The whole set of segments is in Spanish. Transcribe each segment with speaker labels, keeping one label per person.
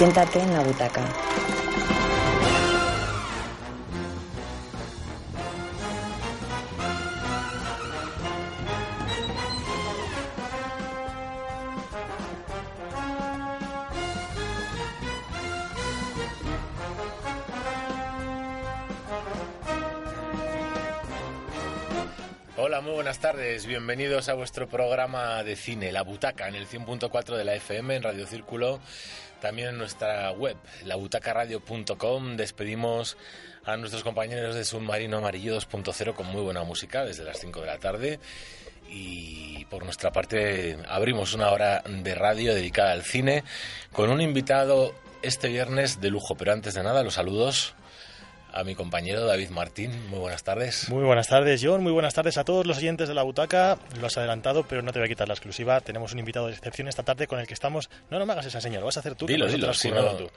Speaker 1: Siéntate en la butaca.
Speaker 2: Hola, muy buenas tardes. Bienvenidos a vuestro programa de cine, La Butaca, en el 100.4 de la FM, en Radio Círculo, también en nuestra web, labutacaradio.com. Despedimos a nuestros compañeros de Submarino Amarillo 2.0 con muy buena música desde las 5 de la tarde. Y por nuestra parte abrimos una hora de radio dedicada al cine con un invitado este viernes de lujo. Pero antes de nada, los saludos a mi compañero David Martín. Muy buenas tardes.
Speaker 3: Muy buenas tardes, John. Muy buenas tardes a todos los oyentes de la butaca. Lo has adelantado, pero no te voy a quitar la exclusiva. Tenemos un invitado de excepción esta tarde con el que estamos. No, no me hagas esa señal, lo vas a hacer tú.
Speaker 2: Dilo, dilo, si no-
Speaker 3: tú.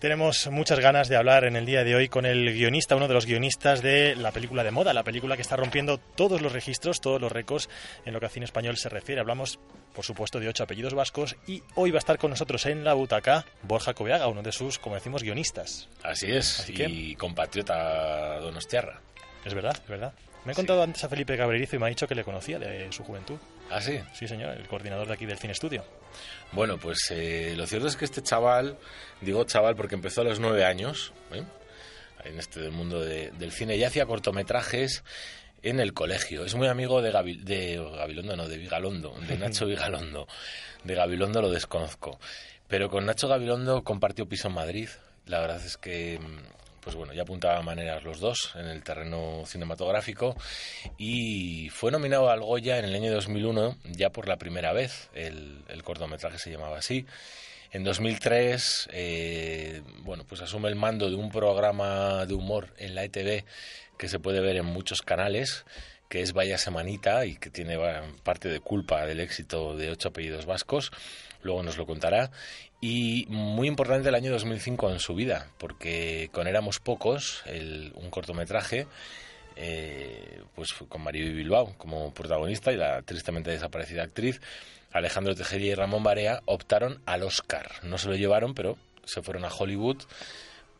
Speaker 3: Tenemos muchas ganas de hablar en el día de hoy con el guionista, uno de los guionistas de la película de moda, la película que está rompiendo todos los registros, todos los récords en lo que a cine español se refiere. Hablamos, por supuesto, de ocho apellidos vascos y hoy va a estar con nosotros en la butaca Borja Coveaga, uno de sus, como decimos, guionistas.
Speaker 2: Así es,
Speaker 3: Así que-
Speaker 2: y compatriota Donostiarra.
Speaker 3: Es verdad, es verdad. Me he
Speaker 2: Sí.
Speaker 3: contado antes a Felipe Cabrerizo y me ha dicho que le conocía de su juventud.
Speaker 2: ¿Ah, sí?
Speaker 3: Sí, señor, el coordinador de aquí del Cine Estudio.
Speaker 2: Bueno, pues eh, lo cierto es que este chaval, digo chaval porque empezó a los nueve años, ¿eh? en este mundo de- del cine, ya hacía cortometrajes en el colegio. Es muy amigo de, Gavi- de Gabilondo, no, de Vigalondo, de Nacho Vigalondo. De Gabilondo lo desconozco. Pero con Nacho Gabilondo compartió piso en Madrid. La verdad es que, mm, pues bueno, ya apuntaban maneras los dos en el terreno cinematográfico y fue nominado al Goya en el año 2001 ya por la primera vez. El, cortometraje se llamaba así. En 2003, eh, bueno, pues asume el mando de un programa de humor en la ETV que se puede ver en muchos canales, que es Vaya Semanita y que tiene parte de culpa del éxito de ocho apellidos vascos. Luego nos lo contará. Y muy importante el año 2005 en su vida, porque con Éramos Pocos, el- un cortometraje, eh, pues con Maribel Bilbao como protagonista y la tristemente desaparecida actriz Alejandro Tejería y Ramón Barea optaron al Oscar. No se lo llevaron, pero se fueron a Hollywood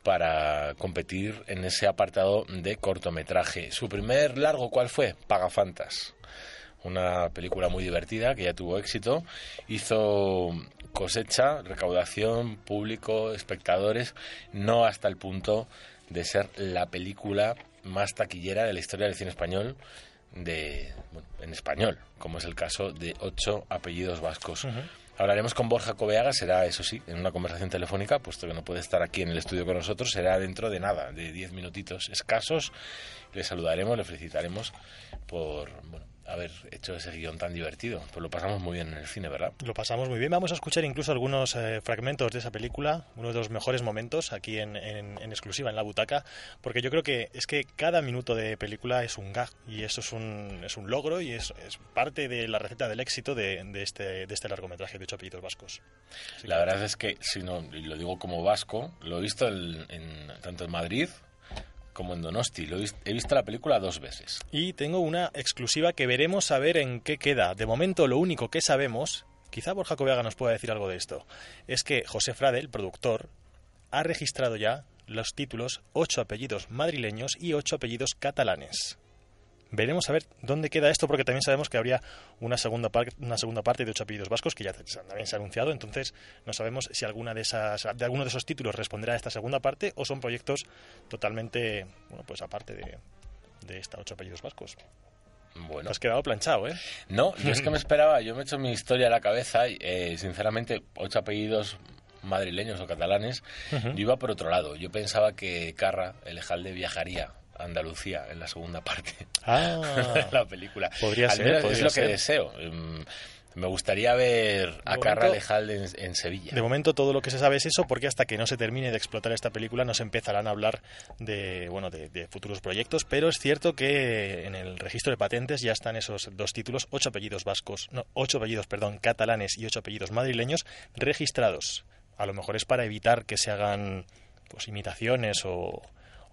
Speaker 2: para competir en ese apartado de cortometraje. Su primer largo, ¿cuál fue? Pagafantas. Una película muy divertida que ya tuvo éxito. Hizo cosecha, recaudación, público, espectadores, no hasta el punto de ser la película más taquillera de la historia del cine español de bueno, en español, como es el caso de ocho apellidos vascos. Hablaremos con Borja Coveaga, será eso sí, en una conversación telefónica, puesto que no puede estar aquí en el estudio con nosotros, será dentro de nada, de diez minutitos escasos. Le saludaremos, le felicitaremos por bueno, haber hecho ese guion tan divertido. Pues lo pasamos muy bien en el cine, ¿verdad?
Speaker 3: Lo pasamos muy bien. Vamos a escuchar incluso algunos eh, fragmentos de esa película, uno de los mejores momentos aquí en, en- en exclusiva en la butaca, porque yo creo que es que cada minuto de película es un gag y eso es un, es un logro y es, es parte de la receta del éxito de, de este, de este largometraje de ocho apellidos vascos. Así
Speaker 2: La
Speaker 3: que-
Speaker 2: verdad es que, si no, lo digo como vasco, lo he visto en, en- tanto en Madrid como en Donosti. Lo he, vis- he visto la película dos veces.
Speaker 3: Y tengo una exclusiva que veremos a ver en qué queda. De momento, lo único que sabemos, quizá Borja Coveaga nos pueda decir algo de esto, es que José Frade, el productor, ha registrado ya los títulos ocho apellidos madrileños y ocho apellidos catalanes. Veremos a ver dónde queda esto, porque también sabemos que habría una segunda, par- una segunda parte de ocho apellidos vascos que ya también se ha anunciado. Entonces, no sabemos si alguna de esas, de alguno de esos títulos responderá a esta segunda parte o son proyectos totalmente, bueno, pues aparte de, de esta ocho apellidos vascos.
Speaker 2: Bueno,
Speaker 3: Te has quedado planchado, ¿eh?
Speaker 2: no, yo es que me esperaba, yo me he hecho mi historia a la cabeza y, eh, sinceramente, ocho apellidos madrileños o catalanes, yo iba por otro lado. Yo pensaba que Carra, el Ejalde, viajaría Andalucía en la segunda parte
Speaker 3: Ah,
Speaker 2: de la película.
Speaker 3: Podría
Speaker 2: Al
Speaker 3: ser, podría
Speaker 2: es lo
Speaker 3: ser.
Speaker 2: que deseo. Mm, Me gustaría ver a Carra Lejalde en, en Sevilla.
Speaker 3: De momento todo lo que se sabe es eso, porque hasta que no se termine de explotar esta película no se empezarán a hablar de bueno de, de futuros proyectos, pero es cierto que en el registro de patentes ya están esos dos títulos, ocho apellidos vascos, no, ocho apellidos, perdón, catalanes y ocho apellidos madrileños registrados. A lo mejor es para evitar que se hagan pues imitaciones o,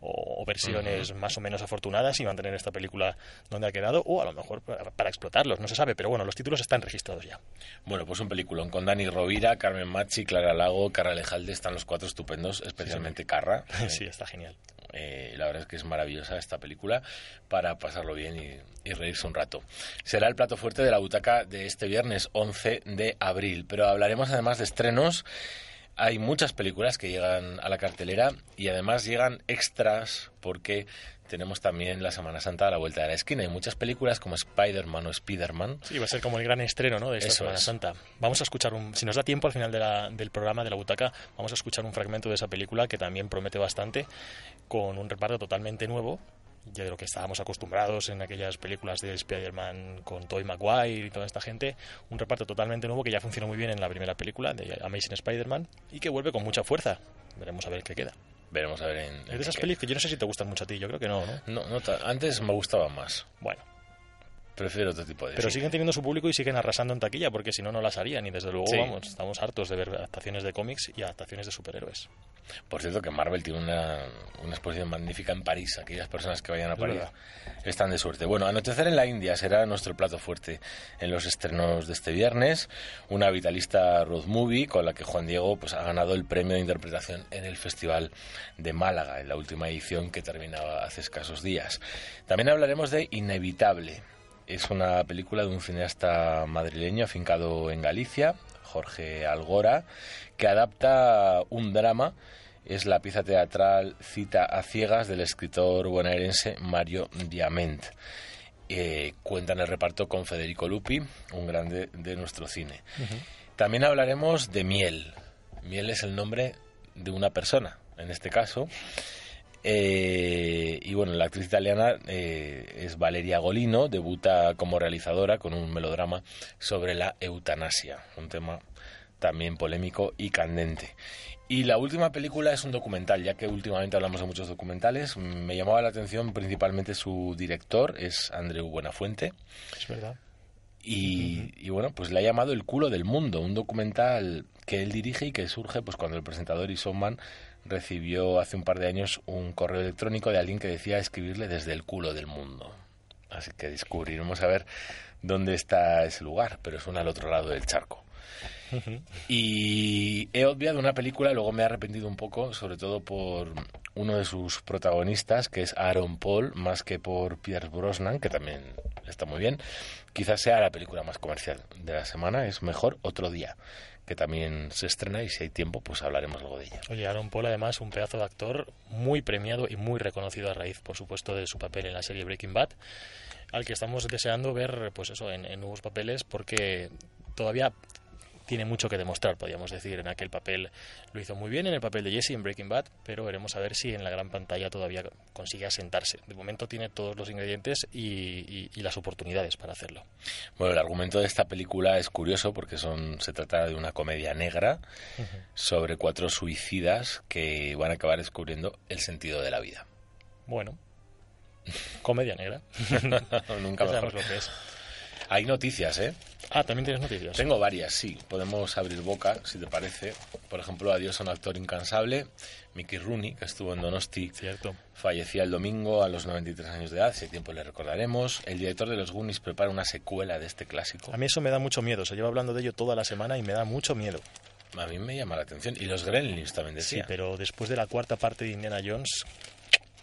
Speaker 3: o- versiones más o menos afortunadas y mantener esta película donde ha quedado, o a lo mejor para, para explotarlos, no se sabe, pero bueno, los títulos están registrados ya.
Speaker 2: Bueno, pues un peliculón con Dani Rovira, Carmen Machi, Clara Lago, Carra Lejalde, están los cuatro estupendos, especialmente Carra.
Speaker 3: sí, está genial.
Speaker 2: Eh, la verdad es que es maravillosa esta película para pasarlo bien y, y reírse un rato. Será el plato fuerte de la butaca de este viernes 11 de abril, pero hablaremos además de estrenos. Hay muchas películas que llegan a la cartelera y además llegan extras porque tenemos también la Semana Santa a la vuelta de la esquina. Hay muchas películas como Spider-Man o Spider-Man.
Speaker 3: Sí, va a ser como el gran estreno ¿no? de esta
Speaker 2: Eso
Speaker 3: Semana
Speaker 2: es.
Speaker 3: Santa. Vamos a escuchar, un, si nos da tiempo al final de la- del programa de la butaca, vamos a escuchar un fragmento de esa película que también promete bastante, con un reparto totalmente nuevo, de lo que estábamos acostumbrados en aquellas películas de Spider-Man con Tobey Maguire y toda esta gente, un reparto totalmente nuevo que ya funcionó muy bien en la primera película de Amazing Spider-Man y que vuelve con mucha fuerza. Veremos a ver qué queda.
Speaker 2: Veremos a ver en...
Speaker 3: Es de esas
Speaker 2: qué-
Speaker 3: películas que yo no sé si te gustan mucho a ti, yo creo que no, ¿no?
Speaker 2: No, no antes me gustaba más.
Speaker 3: Bueno,
Speaker 2: Prefiero otro tipo de
Speaker 3: Pero
Speaker 2: cine.
Speaker 3: siguen teniendo su público y siguen arrasando en taquilla, porque si no, no las harían. Y desde luego,
Speaker 2: Sí.
Speaker 3: vamos, estamos hartos de ver adaptaciones de cómics y adaptaciones de superhéroes.
Speaker 2: Por cierto, que Marvel tiene una, una exposición magnífica en París. Aquellas personas que vayan a
Speaker 3: Es
Speaker 2: París
Speaker 3: verdad.
Speaker 2: están de suerte. Bueno, Anochecer en la India será nuestro plato fuerte en los estrenos de este viernes. Una vitalista road movie con la que Juan Diego pues, ha ganado el premio de interpretación en el Festival de Málaga, en la última edición que terminaba hace escasos días. También hablaremos de Inevitable. Es una película de un cineasta madrileño afincado en Galicia, Jorge Algora, que adapta un drama. Es la pieza teatral Cita a ciegas del escritor bonaerense Mario Diament. Eh, cuenta en el reparto con Federico Lupi, un grande de nuestro cine. También hablaremos de Miel. Miel es el nombre de una persona, en este caso. Eh, y bueno, la actriz italiana eh, es Valeria Golino, debuta como realizadora con un melodrama sobre la eutanasia, un tema también polémico y candente. Y la última película es un documental, ya que últimamente hablamos de muchos documentales. Me llamaba la atención principalmente su director, es Andreu Buenafuente.
Speaker 3: Es verdad.
Speaker 2: Y, y bueno, pues le ha llamado El culo del mundo, un documental que él dirige y que surge pues cuando el presentador y showman recibió hace un par de años un correo electrónico de alguien que decía escribirle desde el culo del mundo. Así que descubriremos a ver dónde está ese lugar, pero es un al otro lado del charco. Y he obviado una película, luego me he arrepentido un poco, sobre todo por uno de sus protagonistas, que es Aaron Paul, más que por Pierce Brosnan, que también está muy bien. Quizás sea la película más comercial de la semana, es mejor otro día, que también se estrena y si hay tiempo, pues hablaremos luego de ella.
Speaker 3: Oye, Aaron Paul, además, un pedazo de actor muy premiado y muy reconocido a raíz, por supuesto, de su papel en la serie Breaking Bad, al que estamos deseando ver, pues eso, en, en nuevos papeles, porque todavía tiene mucho que demostrar, podríamos decir. En aquel papel lo hizo muy bien, en el papel de Jesse en Breaking Bad, pero veremos a ver si en la gran pantalla todavía consigue asentarse. De momento tiene todos los ingredientes y, y- y las oportunidades para hacerlo.
Speaker 2: Bueno, el argumento de esta película es curioso porque son, se trata de una comedia negra sobre cuatro suicidas que van a acabar descubriendo el sentido de la vida.
Speaker 3: Bueno, comedia negra.
Speaker 2: Nunca mejor.
Speaker 3: lo que es.
Speaker 2: Hay noticias, ¿eh?
Speaker 3: Ah, también tienes noticias.
Speaker 2: Tengo varias, sí. Podemos abrir boca, si te parece. Por ejemplo, adiós a un actor incansable, Mickey Rooney, que estuvo en Donosti,
Speaker 3: Cierto.
Speaker 2: fallecía el domingo a los 93 años de edad. Si hay tiempo le recordaremos. El director de los Goonies prepara una secuela de este clásico.
Speaker 3: A mí eso me da mucho miedo. Se lleva hablando de ello toda la semana y me da mucho miedo.
Speaker 2: A mí me llama la atención. Y los Gremlins también
Speaker 3: Sí,
Speaker 2: decía.
Speaker 3: pero después de la cuarta parte de Indiana Jones,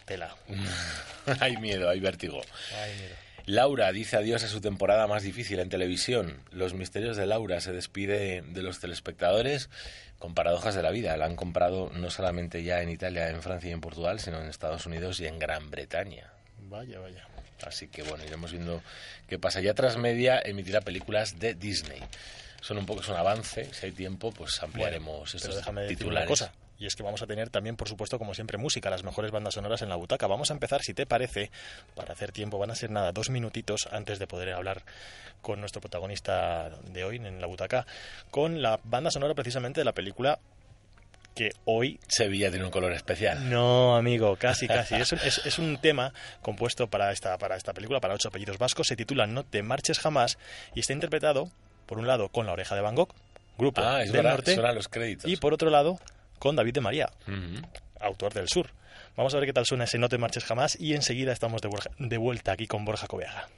Speaker 3: tela.
Speaker 2: hay miedo, hay vértigo.
Speaker 3: Ay, mira.
Speaker 2: Laura dice adiós a su temporada más difícil en televisión. Los misterios de Laura se despide de los telespectadores con paradojas de la vida. La han comprado no solamente ya en Italia, en Francia y en Portugal, sino en Estados Unidos y en Gran Bretaña.
Speaker 3: Vaya, vaya.
Speaker 2: Así que bueno, iremos viendo qué pasa. Ya tras media emitirá películas de Disney. Son un poco es un avance. Si hay tiempo, pues ampliaremos
Speaker 3: Pero
Speaker 2: estos
Speaker 3: déjame decir
Speaker 2: titulares.
Speaker 3: una cosa. Y es que vamos a tener también, por supuesto, como siempre, música, las mejores bandas sonoras en la butaca. Vamos a empezar, si te parece, para hacer tiempo, van a ser nada, dos minutitos antes de poder hablar con nuestro protagonista de hoy en la butaca, con la banda sonora precisamente de la película que hoy...
Speaker 2: Sevilla tiene un color especial.
Speaker 3: No, amigo, casi, casi. Es, es, es, un tema compuesto para esta, para esta película, para ocho apellidos vascos. Se titula No te marches jamás y está interpretado, por un lado, con La oreja de Van Gogh, grupo
Speaker 2: ah, es
Speaker 3: del norte,
Speaker 2: los créditos.
Speaker 3: y por otro lado, con David de María,
Speaker 2: Ujú.
Speaker 3: autor del sur. Vamos a ver qué tal suena ese No te marches jamás y enseguida estamos de, vuelta- de vuelta aquí con Borja Coveaga.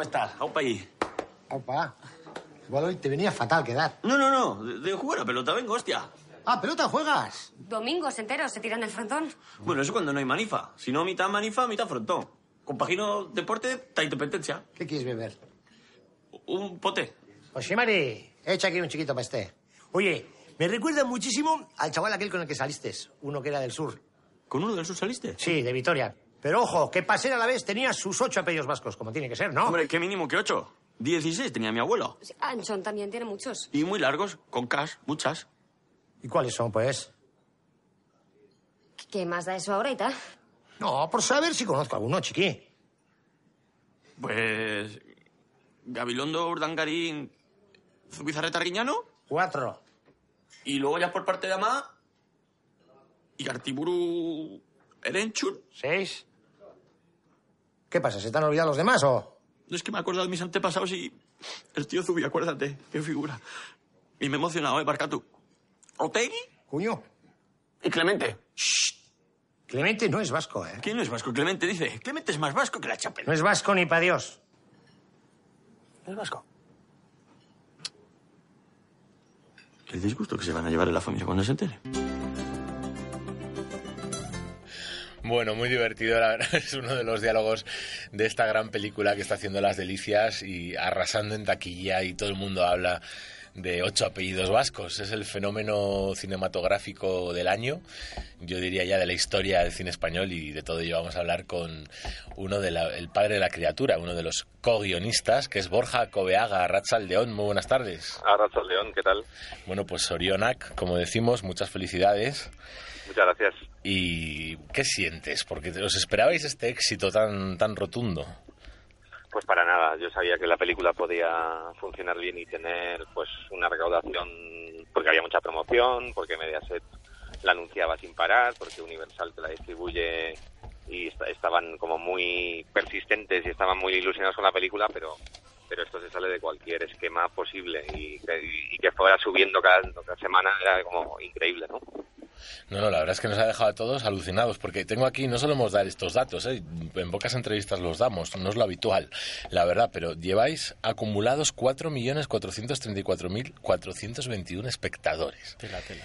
Speaker 4: ¿Cómo estás? Aupa allí.
Speaker 5: Opa, igual hoy te venía fatal quedar.
Speaker 4: No, no, no. De, de jugar a pelota, vengo, hostia.
Speaker 5: Ah, pelota juegas.
Speaker 6: Domingos enteros se tiran el frontón.
Speaker 4: Bueno, eso cuando no hay manifa. Si no, mitad manifa, mitad frontón. Compagino deporte, ta independencia.
Speaker 5: ¿Qué quieres beber?
Speaker 4: Un pote.
Speaker 5: Oshimari, echa aquí un chiquito para este. Oye, me recuerda muchísimo al chaval aquel con el que saliste, uno que era del sur.
Speaker 4: ¿Con uno del sur saliste?
Speaker 5: Sí, de Vitoria. Pero ojo, que pasera a la vez tenía sus ocho apellidos vascos, como tiene que ser, ¿no?
Speaker 4: Hombre, qué mínimo que ocho. Dieciséis tenía mi abuelo.
Speaker 6: Sí, Anchón también tiene muchos.
Speaker 4: Y muy largos, con cash, muchas.
Speaker 5: ¿Y cuáles son, pues?
Speaker 6: ¿Qué más da eso ahorita?
Speaker 5: No, por saber si conozco alguno, chiqui.
Speaker 4: Pues... Gabilondo, Urdangarín, Zubizarreta Riñano.
Speaker 5: Cuatro.
Speaker 4: Y luego ya por parte de Amá... Y Gartiburu... Erenchur.
Speaker 5: Seis. ¿Qué pasa? ¿Se te han olvidado los demás o...?
Speaker 4: No es que me he acordado de mis antepasados y... El tío Zubi, acuérdate, qué figura. Y me he emocionado, ¿eh, Barcatu? ¿Otegui?
Speaker 5: Cuño,
Speaker 4: Y Clemente.
Speaker 5: Clemente no es vasco, ¿eh?
Speaker 4: ¿Quién no es vasco? Clemente dice. Clemente es más vasco que la chapela.
Speaker 5: No es vasco ni pa' Dios.
Speaker 4: ¿No es vasco? El disgusto que se van a llevar en la familia cuando se entere.
Speaker 2: Bueno, muy divertido, la verdad. Es uno de los diálogos de esta gran película que está haciendo las delicias y arrasando en taquilla y todo el mundo habla de ocho apellidos vascos. Es el fenómeno cinematográfico del año, yo diría ya de la historia del cine español y de todo ello vamos a hablar con uno del el padre de la criatura, uno de los co-guionistas, que es Borja Cobeaga, Ratzaldeón. Muy buenas tardes.
Speaker 7: León, ¿qué tal?
Speaker 2: Bueno, pues Orionac, como decimos, muchas felicidades.
Speaker 7: Muchas gracias.
Speaker 2: ¿Y qué sientes? Porque os esperabais este éxito tan, tan rotundo.
Speaker 7: Pues para nada, yo sabía que la película podía funcionar bien y tener pues una recaudación porque había mucha promoción, porque Mediaset la anunciaba sin parar, porque Universal te la distribuye y est- estaban como muy persistentes y estaban muy ilusionados con la película, pero pero esto se sale de cualquier esquema posible y que, y que fuera subiendo cada, cada semana era como increíble, ¿no?
Speaker 2: No, no, la verdad es que nos ha dejado a todos alucinados, porque tengo aquí, no solemos dar estos datos, ¿eh? en pocas entrevistas los damos, no es lo habitual, la verdad, pero lleváis acumulados 4.434.421 espectadores.
Speaker 3: Tela, tela.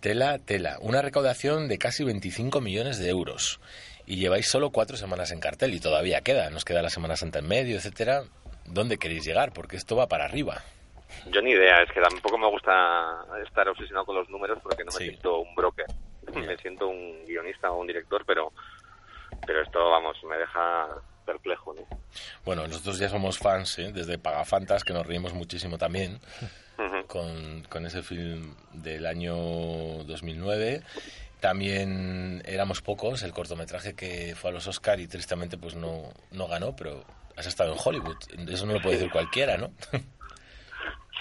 Speaker 2: Tela, tela, una recaudación de casi 25 millones de euros. Y lleváis solo cuatro semanas en cartel y todavía queda, nos queda la Semana Santa en medio, etcétera. ¿Dónde queréis llegar? Porque esto va para arriba.
Speaker 7: Yo ni idea, es que tampoco me gusta estar obsesionado con los números porque no me
Speaker 2: Sí.
Speaker 7: siento un broker, me siento un guionista o un director, pero pero esto, vamos, me deja perplejo, ¿no?
Speaker 2: Bueno, nosotros ya somos fans, ¿eh? desde Pagafantas, que nos reímos muchísimo también. Con, con ese film del año 2009. También éramos pocos, el cortometraje que fue a los Oscar y tristemente pues no, no ganó, pero has estado en Hollywood. Eso no lo puede decir cualquiera, ¿no?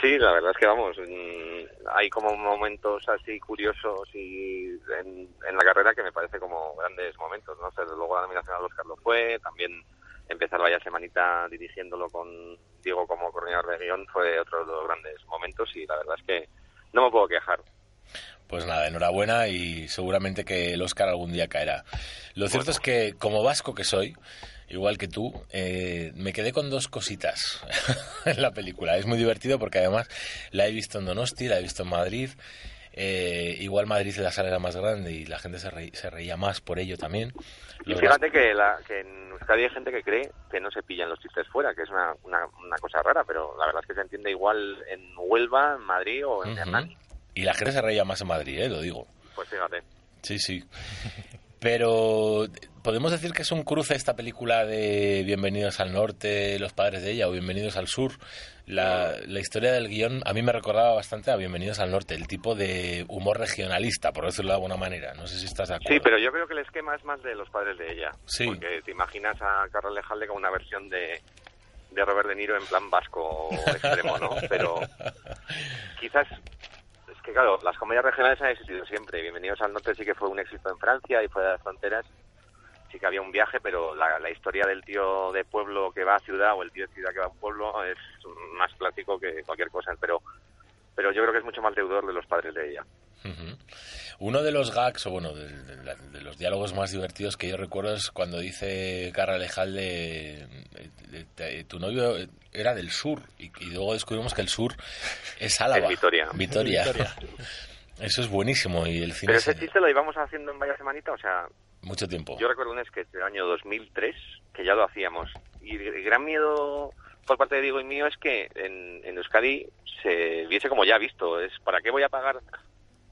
Speaker 7: Sí, la verdad es que vamos, mm, hay como momentos así curiosos y en, en la carrera que me parece como grandes momentos, ¿no? O sea, luego la nominación al Oscar lo fue, también empezar vaya semanita dirigiéndolo con Diego como coordinador de guion fue otro de los grandes momentos y la verdad es que no me puedo quejar.
Speaker 2: Pues nada, enhorabuena y seguramente que el Oscar algún día caerá. Lo cierto es que como vasco que soy, igual que tú, eh, me quedé con dos cositas en la película. Es muy divertido porque además la he visto en Donosti, la he visto en Madrid. Eh, igual Madrid la sala era más grande y la gente se, reí- se reía más por ello también.
Speaker 7: Y fíjate que, la, que en Euskadi hay gente que cree que no se pillan los chistes fuera, que es una, una, una cosa rara, pero la verdad es que se entiende igual en Huelva, en Madrid o en. Hernani.
Speaker 2: Y la gente se reía más en Madrid, eh, lo digo.
Speaker 7: Pues fíjate.
Speaker 2: Sí, sí. Pero podemos decir que es un cruce esta película de Bienvenidos al Norte, los padres de ella, o Bienvenidos al Sur. La, la historia del guion a mí me recordaba bastante a Bienvenidos al Norte, el tipo de humor regionalista, por decirlo de alguna manera. No sé si estás de acuerdo.
Speaker 7: Sí, pero yo creo que el esquema es más de los padres de ella.
Speaker 2: Sí.
Speaker 7: Porque te imaginas a Carlos Lejalde como una versión de, de Robert De Niro en plan vasco extremo, ¿no? Pero quizás... Es que claro, las comedias regionales han existido siempre. Bienvenidos al Norte sí que fue un éxito en Francia y fuera de las fronteras. Sí que había un viaje, pero la, la historia del tío de pueblo que va a ciudad o el tío de ciudad que va a un pueblo es más clásico que cualquier cosa. Pero, pero yo creo que es mucho más deudor de los padres de ella.
Speaker 2: Ujú. Uno de los gags, o bueno, de, de la- de los diálogos más divertidos que yo recuerdo es cuando dice Carra Lejalde, tu novio era del sur, y, y luego descubrimos que el sur es Álava.
Speaker 7: Es Vitoria.
Speaker 2: Vitoria.
Speaker 3: Vitoria.
Speaker 2: Eso es buenísimo y el cine
Speaker 7: Pero
Speaker 2: es
Speaker 7: ese chiste lo íbamos haciendo en varias semanitas, o sea,
Speaker 2: mucho tiempo.
Speaker 7: Yo recuerdo un sketch del año 2003 que ya lo hacíamos. Y el gran miedo por parte de Diego y mío es que en, en Euskadi se viese como ya visto. Es ¿para qué voy a pagar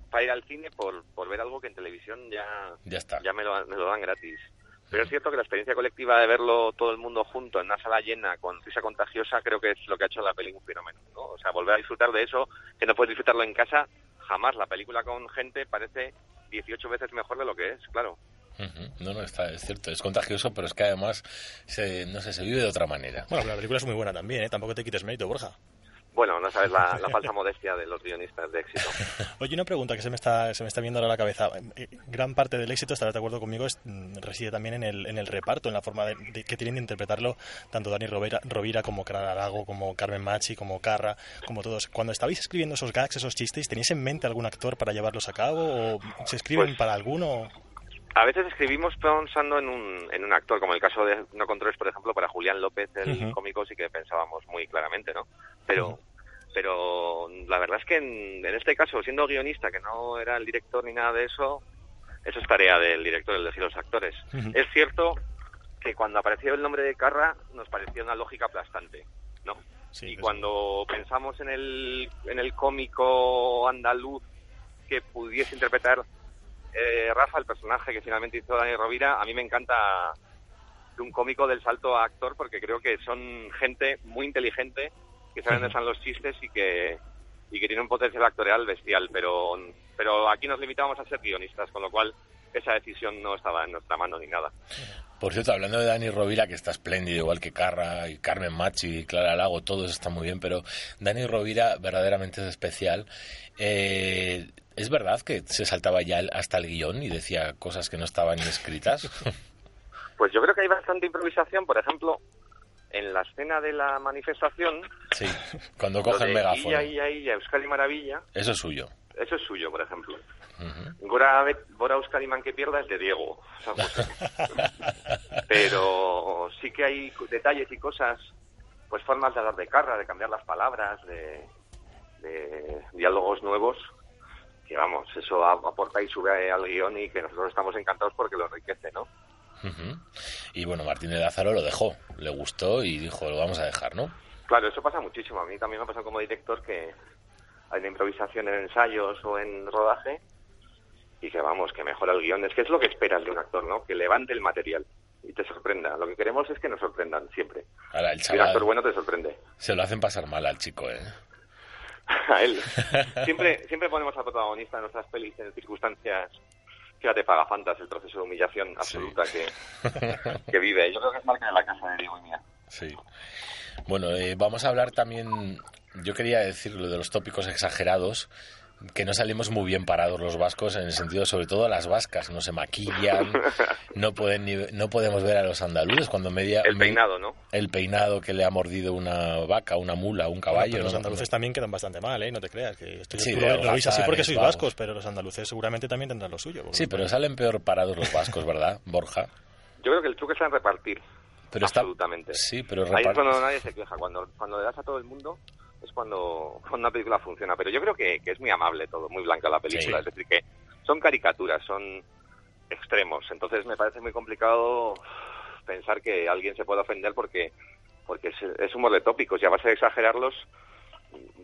Speaker 7: para ir al cine por, por ver algo que en televisión ya,
Speaker 2: Ya está.
Speaker 7: ya me, lo, me lo dan gratis? Pero es cierto que la experiencia colectiva de verlo todo el mundo junto en una sala llena con risa contagiosa creo que es lo que ha hecho la película un fenómeno. ¿no? O sea, volver a disfrutar de eso, que no puedes disfrutarlo en casa, jamás. La película con gente parece 18 veces mejor de lo que es, claro.
Speaker 2: No, no, está, es cierto, es contagioso, pero es que además, se, no sé, se vive de otra manera.
Speaker 3: Bueno, pero la película es muy buena también, ¿eh? Tampoco te quites mérito, Borja.
Speaker 7: Bueno, no sabes la, la falsa modestia de los guionistas de éxito.
Speaker 3: Oye, una pregunta que se me está, se me está viendo ahora a la cabeza. Eh, Gran parte del éxito, estarás de acuerdo conmigo, es, mm, reside también en el, en el reparto, en la forma de, de- que tienen de interpretarlo tanto Dani Rovira, Rovira como Clara Arago, como Carmen Machi, como Carra, como todos. Cuando estabais escribiendo esos gags, esos chistes, ¿teníais en mente algún actor para llevarlos a cabo o se escriben
Speaker 7: Pues-
Speaker 3: para alguno?
Speaker 7: A veces escribimos pensando en un, en un actor, como el caso de No Controles, por ejemplo, para Julián López, el cómico, sí que pensábamos muy claramente, ¿no? Pero, pero la verdad es que en, en este caso, siendo guionista, que no era el director ni nada de eso, eso es tarea del director, el elegir los actores. Es cierto que cuando apareció el nombre de Carra nos pareció una lógica aplastante, ¿no?
Speaker 3: Sí,
Speaker 7: y
Speaker 3: pues-
Speaker 7: cuando pensamos en el, en el cómico andaluz que pudiese interpretar eh, Rafa, el personaje que finalmente hizo Dani Rovira, a mí me encanta de un cómico del salto a actor porque creo que son gente muy inteligente que saben dónde están los chistes y que y que tiene un potencial actorial bestial, pero pero aquí nos limitamos a ser guionistas, con lo cual esa decisión no estaba en nuestra mano ni nada.
Speaker 2: Por cierto, hablando de Dani Rovira, que está espléndido, igual que Carra y Carmen Machi y Clara Lago, todos están muy bien, pero Dani Rovira verdaderamente es especial. Eh, ¿Es verdad que se saltaba ya hasta el guion y decía cosas que no estaban escritas?
Speaker 7: Pues yo creo que hay bastante improvisación, por ejemplo, en la escena de la manifestación,
Speaker 2: sí, cuando coge el megáfono.
Speaker 7: Ia, Ia, Ia, Euskadi Maravilla,
Speaker 2: Eso es suyo.
Speaker 7: Eso es suyo, por ejemplo. Gora, Euskadi Man que pierda es de Diego. Pero sí que hay detalles y cosas, pues formas de hablar de carra, de cambiar las palabras, de, de diálogos nuevos, que vamos, eso aporta y sube al guion y que nosotros estamos encantados porque lo enriquece, ¿no?
Speaker 2: Ujú. Y bueno, Martínez Lázaro lo dejó, le gustó y dijo, lo vamos a dejar, ¿no?
Speaker 7: Claro, eso pasa muchísimo. A mí también me ha pasado como director que hay una improvisación en ensayos o en rodaje y que vamos, que mejora el guion. Es que es lo que esperas de un actor, ¿no? Que levante el material y te sorprenda. Lo que queremos es que nos sorprendan siempre.
Speaker 2: Ahora, el
Speaker 7: Y un actor
Speaker 2: chaval
Speaker 7: bueno te sorprende.
Speaker 2: se lo hacen pasar mal al chico, ¿eh?
Speaker 7: A él. Siempre, siempre ponemos al protagonista de nuestras pelis en circunstancias, fíjate, pagafantas, el proceso de humillación absoluta que, que vive. Yo creo que es marca de la casa de Diego y mía.
Speaker 2: Sí. Bueno, eh, vamos a hablar también, yo quería decir lo de los tópicos exagerados, que no salimos muy bien parados los vascos, en el sentido, sobre todo las vascas, no se maquillan, no pueden ni- no podemos ver a los andaluces cuando media...
Speaker 7: El peinado, ¿no?
Speaker 2: El peinado que le ha mordido una vaca, una mula, un caballo.
Speaker 3: Pero los
Speaker 2: ¿no?
Speaker 3: andaluces también quedan bastante mal, ¿eh? No te creas. Que esto
Speaker 2: Sí,
Speaker 3: lo, lo veis así porque sois
Speaker 2: vamos.
Speaker 3: vascos, pero los andaluces seguramente también tendrán lo suyo.
Speaker 2: Sí, pero salen peor parados los vascos, ¿verdad, Borja?
Speaker 7: Yo creo que el truco está en repartir.
Speaker 2: Pero está...
Speaker 7: absolutamente.
Speaker 2: Sí, pero
Speaker 7: Ahí es cuando nadie se queja. Cuando, cuando le das a todo el mundo es cuando, cuando una película funciona. Pero yo creo que, que es muy amable todo, muy blanca la película.
Speaker 2: Sí.
Speaker 7: Es decir, que son caricaturas, son extremos. Entonces me parece muy complicado pensar que alguien se pueda ofender porque porque es, es humor de tópicos y a base de exagerarlos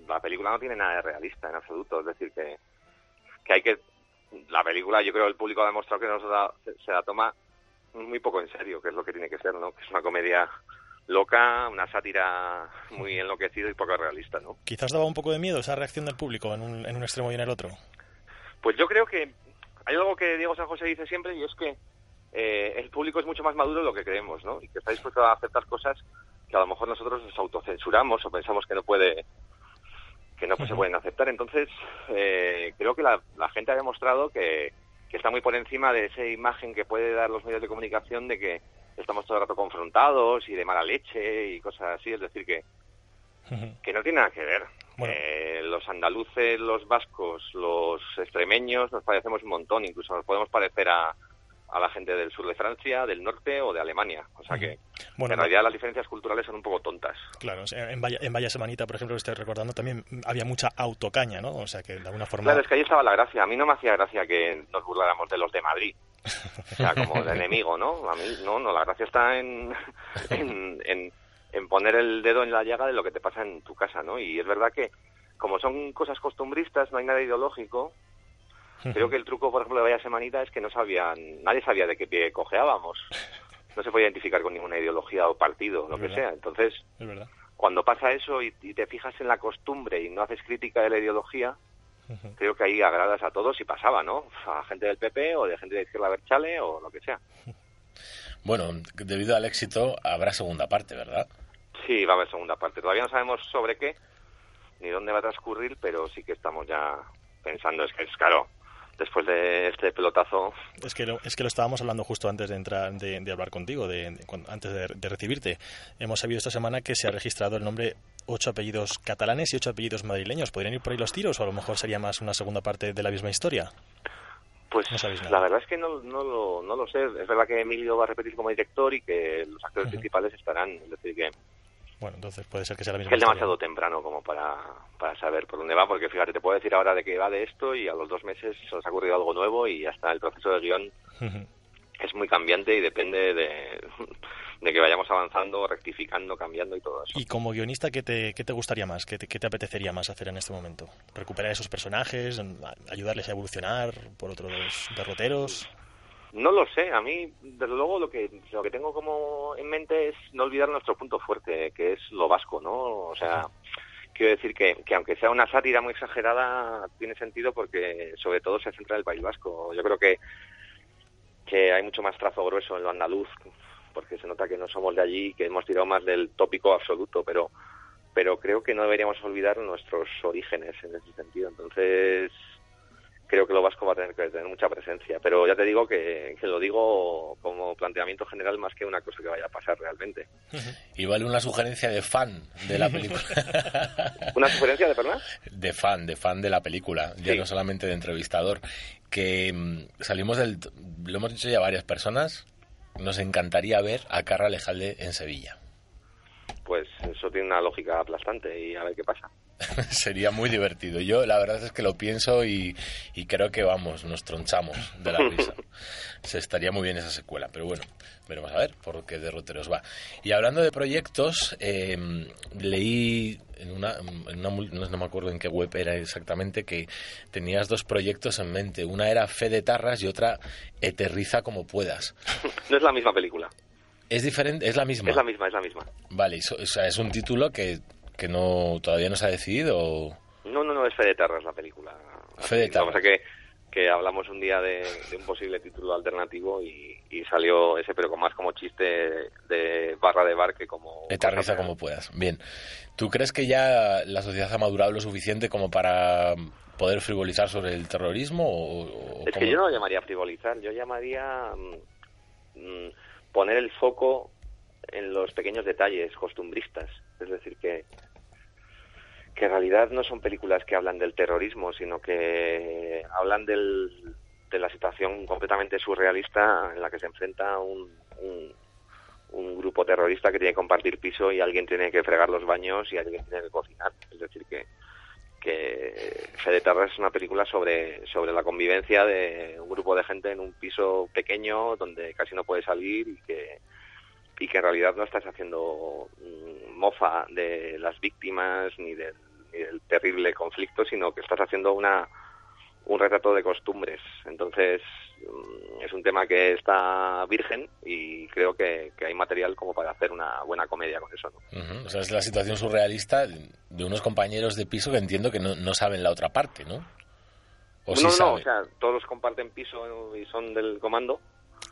Speaker 7: la película no tiene nada de realista en absoluto. Es decir, que, que hay que... La película, yo creo el público ha demostrado que no se la, se la toma muy poco en serio, que es lo que tiene que ser, ¿no? Que es una comedia loca, una sátira muy enloquecida y poco realista, ¿no?
Speaker 3: Quizás daba un poco de miedo esa reacción del público en un, en un extremo y en el otro.
Speaker 7: Pues yo creo que hay algo que Diego San José dice siempre y es que eh, el público es mucho más maduro de lo que creemos, ¿no? Y que está dispuesto a aceptar cosas que a lo mejor nosotros nos autocensuramos o pensamos que no puede que no pues, se pueden aceptar. Entonces, eh, creo que la, la gente ha demostrado que, que está muy por encima de esa imagen que puede dar los medios de comunicación de que estamos todo el rato confrontados y de mala leche y cosas así. Es decir, que, que no tiene nada que ver. Eh, los andaluces, los vascos, los extremeños nos parecemos un montón, incluso nos podemos parecer a, a la gente del sur de Francia, del norte o de Alemania. O sea que,
Speaker 3: Bueno,
Speaker 7: en realidad las diferencias culturales son un poco tontas.
Speaker 3: Claro, en Vaya, en Vaya Semanita, por ejemplo, que estoy recordando, también había mucha autocaña, ¿no? O sea, que de alguna forma...
Speaker 7: Claro, es que ahí estaba la gracia. A mí no me hacía gracia que nos burláramos de los de Madrid. O sea, como de enemigo, ¿no? A mí, no, no, la gracia está en, en, en, en poner el dedo en la llaga de lo que te pasa en tu casa, ¿no? Y es verdad que, como son cosas costumbristas, no hay nada ideológico. Creo que el truco, por ejemplo, de Vaya Semanita es que no sabían, nadie sabía de qué pie cojeábamos. No se podía identificar con ninguna ideología o partido, lo que sea. Entonces,
Speaker 3: Es verdad.
Speaker 7: cuando pasa eso y, y te fijas en la costumbre y no haces crítica de la ideología, creo que ahí agradas a todos y pasaba, ¿no? A gente del PP o de gente de Izquierda Berchale o lo que sea.
Speaker 2: Bueno, debido al éxito habrá segunda parte, ¿verdad?
Speaker 7: Sí, va a haber segunda parte. Todavía no sabemos sobre qué ni dónde va a transcurrir, pero sí que estamos ya pensando. Es que es claro, después de este pelotazo,
Speaker 3: Es que, lo, es que lo estábamos hablando justo antes de entrar, de, de hablar contigo, de, antes de, recibirte. Hemos sabido esta semana que se ha registrado el nombre ocho apellidos catalanes y ocho apellidos madrileños. ¿Podrían ir por ahí los tiros o a lo mejor sería más una segunda parte de la misma historia?
Speaker 7: pues
Speaker 3: No
Speaker 7: la verdad es que no, no, lo, no lo sé. Es verdad que Emilio va a repetir como director y que los actores principales estarán. Es decir, que
Speaker 3: Bueno, entonces puede ser que sea la
Speaker 7: Es
Speaker 3: misma
Speaker 7: que es demasiado temprano como para, para saber por dónde va, porque fíjate, te puedo decir ahora de que va de esto y a los dos meses se nos ha ocurrido algo nuevo y ya está. El proceso de
Speaker 3: guion
Speaker 7: es muy cambiante y depende de, de que vayamos avanzando, rectificando, cambiando y todo eso.
Speaker 3: Y como guionista, ¿qué te, qué te gustaría más? ¿Qué te, qué te apetecería más hacer en este momento? ¿Recuperar esos personajes? ¿Ayudarles a evolucionar por otros derroteros?
Speaker 7: No lo sé, a mí, desde luego, lo que, lo que tengo como en mente es no olvidar nuestro punto fuerte, que es lo vasco, ¿no? O sea, quiero decir que, que aunque sea una sátira muy exagerada, tiene sentido porque sobre todo se centra en el País Vasco. Yo creo que que hay mucho más trazo grueso en lo andaluz, porque se nota que no somos de allí, que hemos tirado más del tópico absoluto, pero pero creo que no deberíamos olvidar nuestros orígenes en ese sentido. Entonces, creo que lo vasco va a tener que tener mucha presencia. Pero ya te digo que, que lo digo como planteamiento general más que una cosa que vaya a pasar realmente.
Speaker 2: Y vale una sugerencia de fan de la película.
Speaker 7: ¿Una sugerencia de perdón?
Speaker 2: de fan, de fan de la película, ya
Speaker 7: Sí.
Speaker 2: no solamente de entrevistador. Que mm, salimos del. Lo hemos dicho ya varias personas. Nos encantaría ver a Carra Alejalde en Sevilla.
Speaker 7: Pues eso tiene una lógica aplastante y a ver qué pasa.
Speaker 2: Sería muy divertido. Yo la verdad es que lo pienso y, y creo que vamos, nos tronchamos de la risa. Se estaría muy bien esa secuela, pero bueno, veremos a ver por qué derroteros va. Y hablando de proyectos, eh, leí en una, en una no me acuerdo en qué web era exactamente que tenías dos proyectos en mente. Una era Fe de Tarras y otra Eterriza como puedas.
Speaker 7: No es la misma película.
Speaker 2: Es diferente, es la misma.
Speaker 7: Es la misma, es la misma.
Speaker 2: Vale, y so- o sea, es un título que, que no todavía no se ha decidido. o-
Speaker 7: No, no, no, es Fede Tarras la película.
Speaker 2: Fe de
Speaker 7: Vamos
Speaker 2: Tarras.
Speaker 7: a que, que hablamos un día de, de un posible título alternativo y, y salió ese, pero con más como chiste de barra de bar que como...
Speaker 2: Eterriza como puedas. Bien. ¿Tú crees que ya la sociedad ha madurado lo suficiente como para poder frivolizar sobre el terrorismo? O, o
Speaker 7: Es que yo no lo llamaría frivolizar, yo llamaría mm, mm, poner el foco en los pequeños detalles costumbristas. Es decir, que, que en realidad no son películas que hablan del terrorismo, sino que hablan del, de la situación completamente surrealista en la que se enfrenta un, un, un grupo terrorista que tiene que compartir piso y alguien tiene que fregar los baños y alguien tiene que cocinar. Es decir, que, que Fede Terra es una película sobre, sobre la convivencia de un grupo de gente en un piso pequeño donde casi no puede salir y que, y que en realidad no estás haciendo mm, mofa de las víctimas ni del, ni del terrible conflicto, sino que estás haciendo una un retrato de costumbres. Entonces, mm, es un tema que está virgen y creo que, que hay material como para hacer una buena comedia con eso. ¿no?
Speaker 2: Ujú, O sea, es la situación surrealista de unos compañeros de piso que entiendo que no, no saben la otra parte, ¿no? O sí
Speaker 7: no, no, no,
Speaker 2: saben.
Speaker 7: o sea, todos comparten piso y son del comando.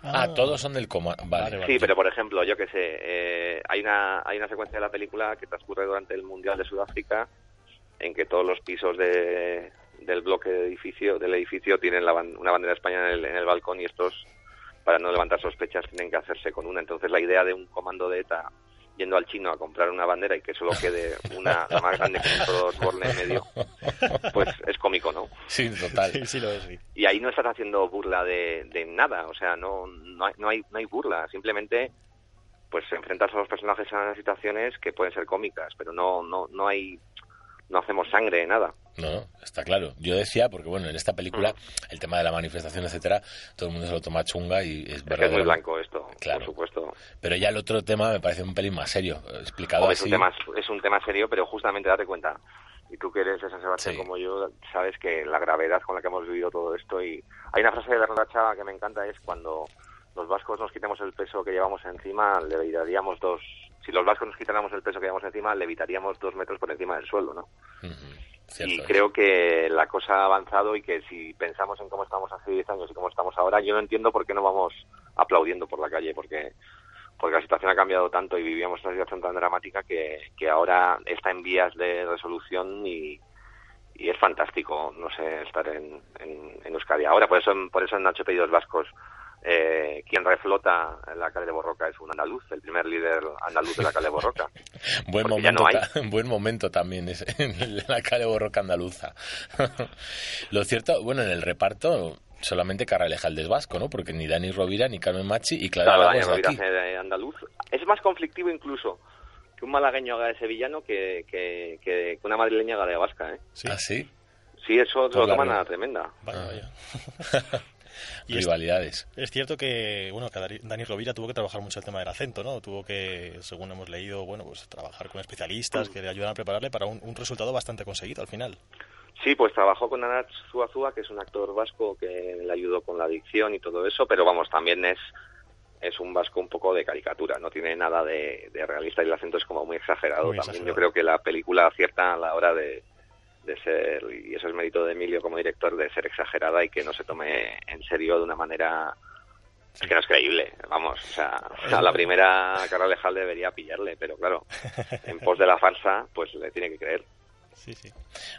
Speaker 2: Ah, todos son del coma. Vale.
Speaker 7: Sí, pero por ejemplo, yo que sé, eh, hay una hay una secuencia de la película que transcurre durante el Mundial de Sudáfrica en que todos los pisos de, del bloque de edificio del edificio tienen la ban- una bandera de España en el, en el balcón y estos para no levantar sospechas tienen que hacerse con una. Entonces la idea de un comando de ETA yendo al chino a comprar una bandera y que solo quede una la más grande con un transborne en medio, pues es cómico, ¿no?
Speaker 2: Sí, total.
Speaker 3: Sí, sí lo es, sí.
Speaker 7: y ahí no estás haciendo burla de, de nada, o sea, no, no, hay, no, hay, no hay burla, simplemente pues enfrentas a los personajes a situaciones que pueden ser cómicas, pero no, no, no hay, no hacemos sangre, nada.
Speaker 2: No, está claro. Yo decía, porque bueno, en esta película, el tema de la manifestación, etcétera, todo el mundo se lo toma chunga y es
Speaker 7: Es que es
Speaker 2: verdad.
Speaker 7: muy blanco esto,
Speaker 2: Claro.
Speaker 7: por supuesto.
Speaker 2: Pero ya el otro tema me parece un pelín más serio, explicado
Speaker 7: es, un tema, es un tema serio, pero justamente date cuenta, y tú que eres de San Sebastián
Speaker 2: Sí.
Speaker 7: como yo, sabes que la gravedad con la que hemos vivido todo esto, y hay una frase de Bernarda Chava que me encanta, es cuando los vascos nos quitemos el peso que llevamos encima, le evitaríamos dos... Si los vascos nos quitáramos el peso que llevamos encima, le evitaríamos dos metros por encima del suelo, ¿no? Y creo que la cosa ha avanzado y que si pensamos en cómo estamos hace 10 años y cómo estamos ahora, yo no entiendo por qué no vamos aplaudiendo por la calle, porque porque la situación ha cambiado tanto y vivíamos una situación tan dramática que, que ahora está en vías de resolución y, y es fantástico, no sé, estar en, en, en Euskadi. Ahora, por eso, por eso en Nacho Pedidos Vascos, eh, quien reflota en la calle de Borroca es un andaluz, el primer líder andaluz de la calle de Borroca.
Speaker 2: Buen
Speaker 7: porque
Speaker 2: momento,
Speaker 7: no
Speaker 2: buen momento también es en la calle Borroca andaluza. Lo cierto, bueno, en el reparto solamente Carralejalde es vasco, ¿no? Porque ni Dani Rovira, ni Carmen Machi y Clara
Speaker 7: Claro, Dani
Speaker 2: es de
Speaker 7: Rovira
Speaker 2: aquí.
Speaker 7: hace de andaluz. Es más conflictivo incluso que un malagueño haga de sevillano que, que, que una madrileña haga de vasca, ¿eh?
Speaker 3: Sí.
Speaker 2: ¿Ah, sí?
Speaker 7: Sí, eso se lo toman a tremenda.
Speaker 3: Vaya,
Speaker 2: Ah.
Speaker 3: vaya. Y
Speaker 2: Rivalidades.
Speaker 3: Es cierto que, bueno, que Dani Rovira tuvo que trabajar mucho el tema del acento, ¿no? Tuvo que, según hemos leído, bueno, pues trabajar con especialistas que le ayudan a prepararle para un, un resultado bastante conseguido al final.
Speaker 7: Sí, pues trabajó con Anat Zuazua, que es un actor vasco que le ayudó con la adicción y todo eso, pero vamos, también es es un vasco un poco de caricatura, no tiene nada de, de realista y el acento es como muy exagerado.
Speaker 3: Muy
Speaker 7: también
Speaker 3: exagerado.
Speaker 7: yo creo que la película acierta a la hora de, de ser, y eso es mérito de Emilio como director, de ser exagerada y que no se tome en serio de una manera Es que no es creíble, vamos, o sea, a la primera Carol Lejal debería pillarle, pero claro, en pos de la farsa, pues le tiene que creer.
Speaker 3: Sí, sí.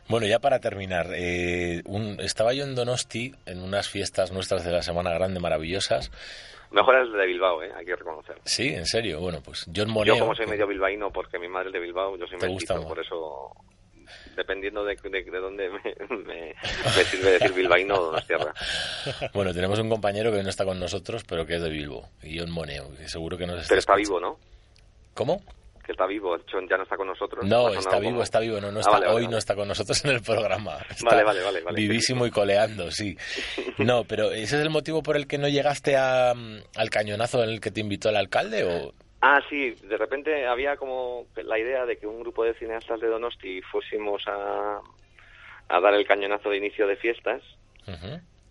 Speaker 2: Bueno, ya para terminar, eh, un- estaba yo en Donosti en unas fiestas nuestras de la Semana Grande maravillosas.
Speaker 7: Mejor el de Bilbao, ¿eh? hay que reconocer.
Speaker 2: Sí, en serio. Bueno, pues John Moneo.
Speaker 7: Yo como soy medio bilbaíno, porque mi madre es de Bilbao, yo soy mestizo, por eso, dependiendo de, de, de dónde me, me- me sirve decir bilbaíno o Donostierra.
Speaker 2: Bueno, tenemos un compañero que no está con nosotros, pero que es de Bilbo, y John Moneo, que seguro que nos está
Speaker 7: Pero está vivo, ¿no?
Speaker 2: ¿Cómo?
Speaker 7: Que está vivo, el Chon ya no está con nosotros.
Speaker 2: No, está vivo,
Speaker 7: como-
Speaker 2: está vivo, no, no
Speaker 7: Ah,
Speaker 2: está,
Speaker 7: vale, vale,
Speaker 2: hoy no está con nosotros en el programa. Está
Speaker 7: Vale, vale, vale, vale.
Speaker 2: Vivísimo y coleando, sí. No, pero ¿ese es el motivo por el que no llegaste a, mm, al cañonazo en el que te invitó el alcalde o...?
Speaker 7: Ah, sí, de repente había como la idea de que un grupo de cineastas de Donosti fuésemos a, a dar el cañonazo de inicio de fiestas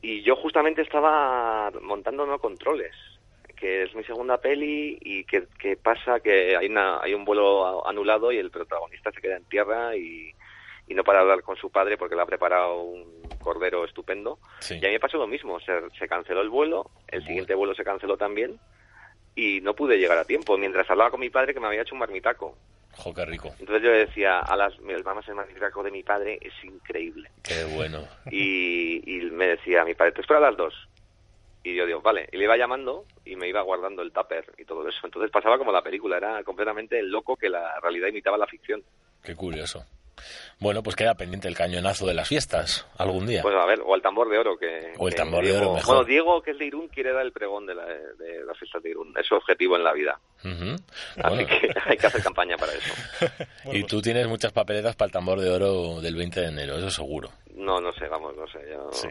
Speaker 7: y yo justamente estaba montando no controles, que es mi segunda peli y que, que pasa que hay, una, hay un vuelo anulado y el protagonista se queda en tierra y, y no para hablar con su padre porque le ha preparado un cordero estupendo.
Speaker 2: Sí.
Speaker 7: Y a mí me pasó lo mismo, se, se canceló el vuelo, el siguiente vuelo se canceló también y no pude llegar a tiempo, mientras hablaba con mi padre que me había hecho un marmitaco.
Speaker 2: Jo, qué rico,
Speaker 7: Entonces yo le decía, a las el mamás el marmitaco de mi padre es increíble.
Speaker 2: qué bueno.
Speaker 7: Y, y me decía mi padre, te espero a las dos. Y yo digo, vale, y le iba llamando y me iba guardando el tupper y todo eso. Entonces pasaba como la película, era completamente el loco que la realidad imitaba la ficción.
Speaker 2: Qué curioso. Bueno, pues queda pendiente el cañonazo de las fiestas algún día.
Speaker 7: Pues a ver, o el tambor de oro que...
Speaker 2: O el
Speaker 7: que
Speaker 2: tambor de
Speaker 7: Diego-
Speaker 2: oro, mejor.
Speaker 7: Bueno, Diego, que es de Irún, quiere dar el pregón de, la, de las fiestas de Irún. Es su objetivo en la vida.
Speaker 2: Ujú.
Speaker 7: Así
Speaker 2: Bueno,
Speaker 7: que hay que hacer campaña para eso.
Speaker 2: y tú tienes muchas papeletas para el tambor de oro del 20 de enero, eso seguro.
Speaker 7: No, no sé, vamos, no sé. Yo
Speaker 2: Sí.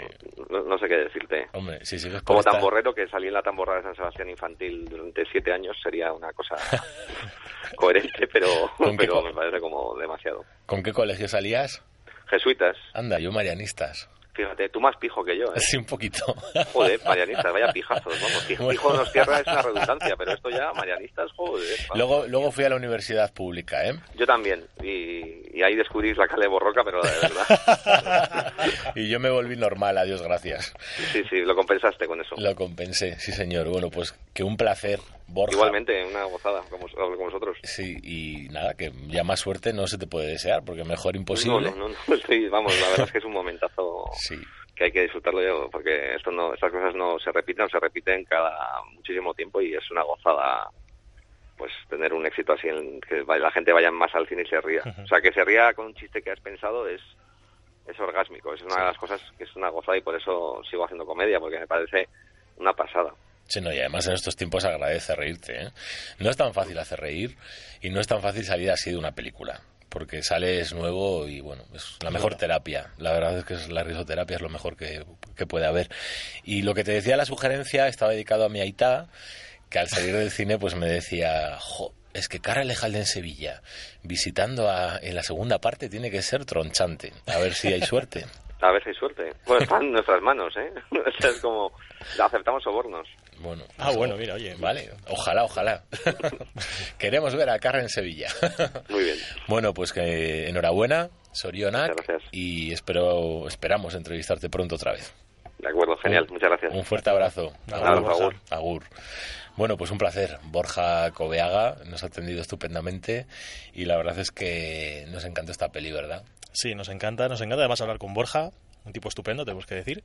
Speaker 7: no, no sé qué decirte.
Speaker 2: Hombre, si sigues
Speaker 7: Como
Speaker 2: esta-
Speaker 7: tamborrero que salí en la tamborra de San Sebastián infantil durante siete años sería una cosa coherente, pero,
Speaker 2: ¿Con qué
Speaker 7: pero
Speaker 2: co-
Speaker 7: me parece como demasiado.
Speaker 2: ¿Con qué colegio salías?
Speaker 7: Jesuitas,
Speaker 2: Anda, yo marianistas.
Speaker 7: fíjate, tú más pijo que yo, ¿eh?
Speaker 2: Sí, un poquito.
Speaker 7: Joder, marianistas, vaya pijazos, vamos. Pijo,
Speaker 2: Bueno.
Speaker 7: nos tierra es una redundancia, pero esto ya, marianistas, joder. vamos.
Speaker 2: Luego, luego fui a la universidad pública, ¿eh?
Speaker 7: Yo también, y, y ahí descubrís la calle borroca, pero de verdad.
Speaker 2: y yo me volví normal, adiós, gracias.
Speaker 7: Sí, sí, lo compensaste con eso.
Speaker 2: Lo compensé, sí señor. Bueno, pues que un placer, Borja.
Speaker 7: Igualmente, una gozada, como, como vosotros.
Speaker 2: Sí, y nada, que ya más suerte no se te puede desear, porque mejor imposible.
Speaker 7: No, no, no, no, sí, vamos, la verdad es que es un momentazo
Speaker 2: Sí,
Speaker 7: que hay que disfrutarlo yo, porque esto no, estas cosas no se repiten, se repiten cada muchísimo tiempo y es una gozada pues tener un éxito así en que la gente vaya más al cine y se ría. O sea, que se ría con un chiste que has pensado es es orgásmico, es una de las cosas que es una gozada y por eso sigo haciendo comedia, porque me parece una pasada.
Speaker 2: Sí, no, y además en estos tiempos agradece reírte. ¿eh? No es tan fácil hacer reír y no es tan fácil salir así de una película. Porque sales nuevo y bueno, es la mejor terapia. La verdad es que es la risoterapia es lo mejor que, que puede haber. Y lo que te decía la sugerencia estaba dedicado a mi aitá, que al salir del cine pues me decía, jo, es que Cara Lejalde en Sevilla, visitando a, en la segunda parte tiene que ser tronchante. A ver si hay suerte.
Speaker 7: A ver si hay suerte. Bueno, está en nuestras manos, ¿eh? Es como aceptamos sobornos.
Speaker 2: Bueno,
Speaker 3: Ah, bueno, mira, oye.
Speaker 2: Vale, ojalá, ojalá. Queremos ver a Carra en Sevilla.
Speaker 7: Muy bien.
Speaker 2: bueno, pues que enhorabuena, Sorionak,
Speaker 7: Muchas gracias.
Speaker 2: y espero, esperamos entrevistarte pronto otra vez.
Speaker 7: De acuerdo, genial, muchas gracias.
Speaker 2: Un fuerte abrazo.
Speaker 7: abrazo, Agur.
Speaker 2: Agur. Bueno, pues un placer. Borja Coveaga nos ha atendido estupendamente y la verdad es que nos encanta esta peli, ¿verdad?
Speaker 3: Sí, nos encanta, nos encanta además hablar con Borja, un tipo estupendo, tenemos que decir.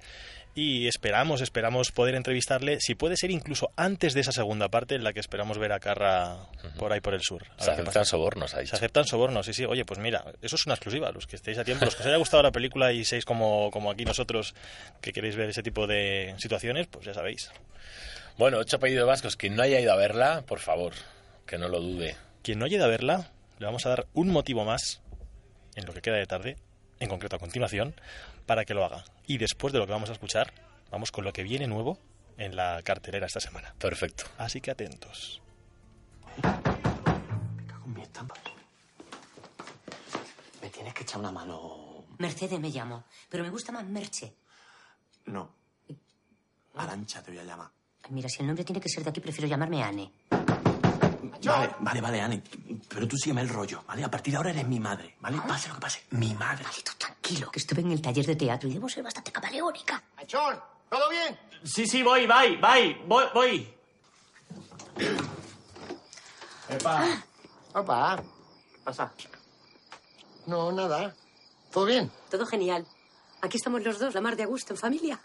Speaker 3: Y esperamos, esperamos poder entrevistarle, si puede ser incluso antes de esa segunda parte en la que esperamos ver a Carra por ahí por el sur.
Speaker 2: Se aceptan sobornos, ha
Speaker 3: Se aceptan sobornos, sí, sí. Oye, pues mira, eso es una exclusiva. Los que estéis a tiempo, los que os haya gustado la película y seis como, como aquí nosotros que queréis ver ese tipo de situaciones, pues ya sabéis.
Speaker 2: Bueno, ocho apellidos vascos. Quien no haya ido a verla, por favor, que no lo dude.
Speaker 3: Quien no haya ido a verla, le vamos a dar un motivo más en lo que queda de tarde, en concreto a continuación, para que lo haga. Y después de lo que vamos a escuchar, vamos con lo que viene nuevo en la cartelera esta semana.
Speaker 2: Perfecto.
Speaker 3: Así que atentos.
Speaker 8: Cago en mi estampa. Me tienes que echar una mano.
Speaker 9: Mercedes me llamo, pero me gusta más Merche.
Speaker 8: No. Arancha te voy a llamar.
Speaker 9: Ay, Mira, si el nombre tiene que ser de aquí, prefiero llamarme Anne.
Speaker 8: Vale, vale, vale, Anne. Pero tú sígueme el rollo, ¿vale? A partir de ahora eres mi madre, ¿vale? Pase lo que pase. Mi madre.
Speaker 9: Vale, tú tranquilo, que estuve en el taller de teatro y debo ser bastante camaleónica.
Speaker 5: ¡Machón! ¿Todo bien?
Speaker 8: Sí, sí, voy, voy, voy, voy, voy. Epa.
Speaker 5: Opa.
Speaker 8: ¿Qué pasa?
Speaker 5: No, nada. ¿Todo bien?
Speaker 10: Todo genial. Aquí estamos los dos, la mar de a gusto, en familia.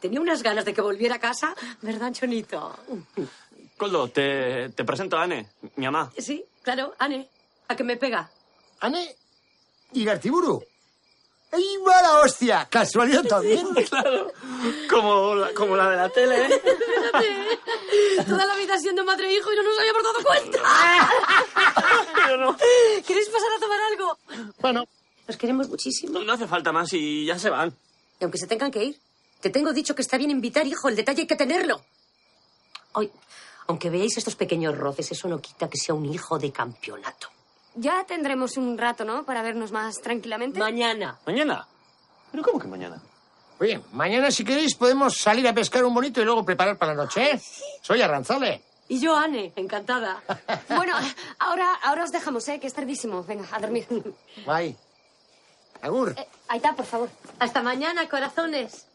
Speaker 10: Tenía unas ganas de que volviera a casa, ¿verdad, Chonito?
Speaker 4: Coldo, te, te presento a Anne, mi mamá.
Speaker 10: Sí, claro, Ane, a que me pega.
Speaker 5: ¿Ane? ¿Y Gartiburu? ¡Ahí va la hostia! ¿Casualidad también?
Speaker 4: claro. Como la, como la de la tele. ¿eh?
Speaker 10: Toda la vida siendo madre e hijo y no nos habíamos dado cuenta.
Speaker 4: Yo no.
Speaker 10: ¿Queréis pasar a tomar algo?
Speaker 5: Bueno.
Speaker 10: Nos queremos muchísimo.
Speaker 4: No hace falta más y ya se van.
Speaker 10: Y aunque se tengan que ir, te tengo dicho que está bien invitar, hijo. El detalle hay que tenerlo. Hoy, aunque veáis estos pequeños roces, eso no quita que sea un hijo de campeonato.
Speaker 6: Ya tendremos un rato, ¿no? Para vernos más tranquilamente.
Speaker 10: Mañana.
Speaker 4: ¿Mañana? ¿Pero cómo que mañana?
Speaker 5: Oye, mañana si queréis podemos salir a pescar un bonito y luego preparar para la noche, ¿eh? Soy Arranzale.
Speaker 10: Y yo, Ane, encantada.
Speaker 6: Bueno, ahora, ahora os dejamos, ¿eh? Que es tardísimo. Venga, a dormir.
Speaker 5: Bye. Agur.
Speaker 6: Eh, ahí está, por favor.
Speaker 10: Hasta mañana, corazones.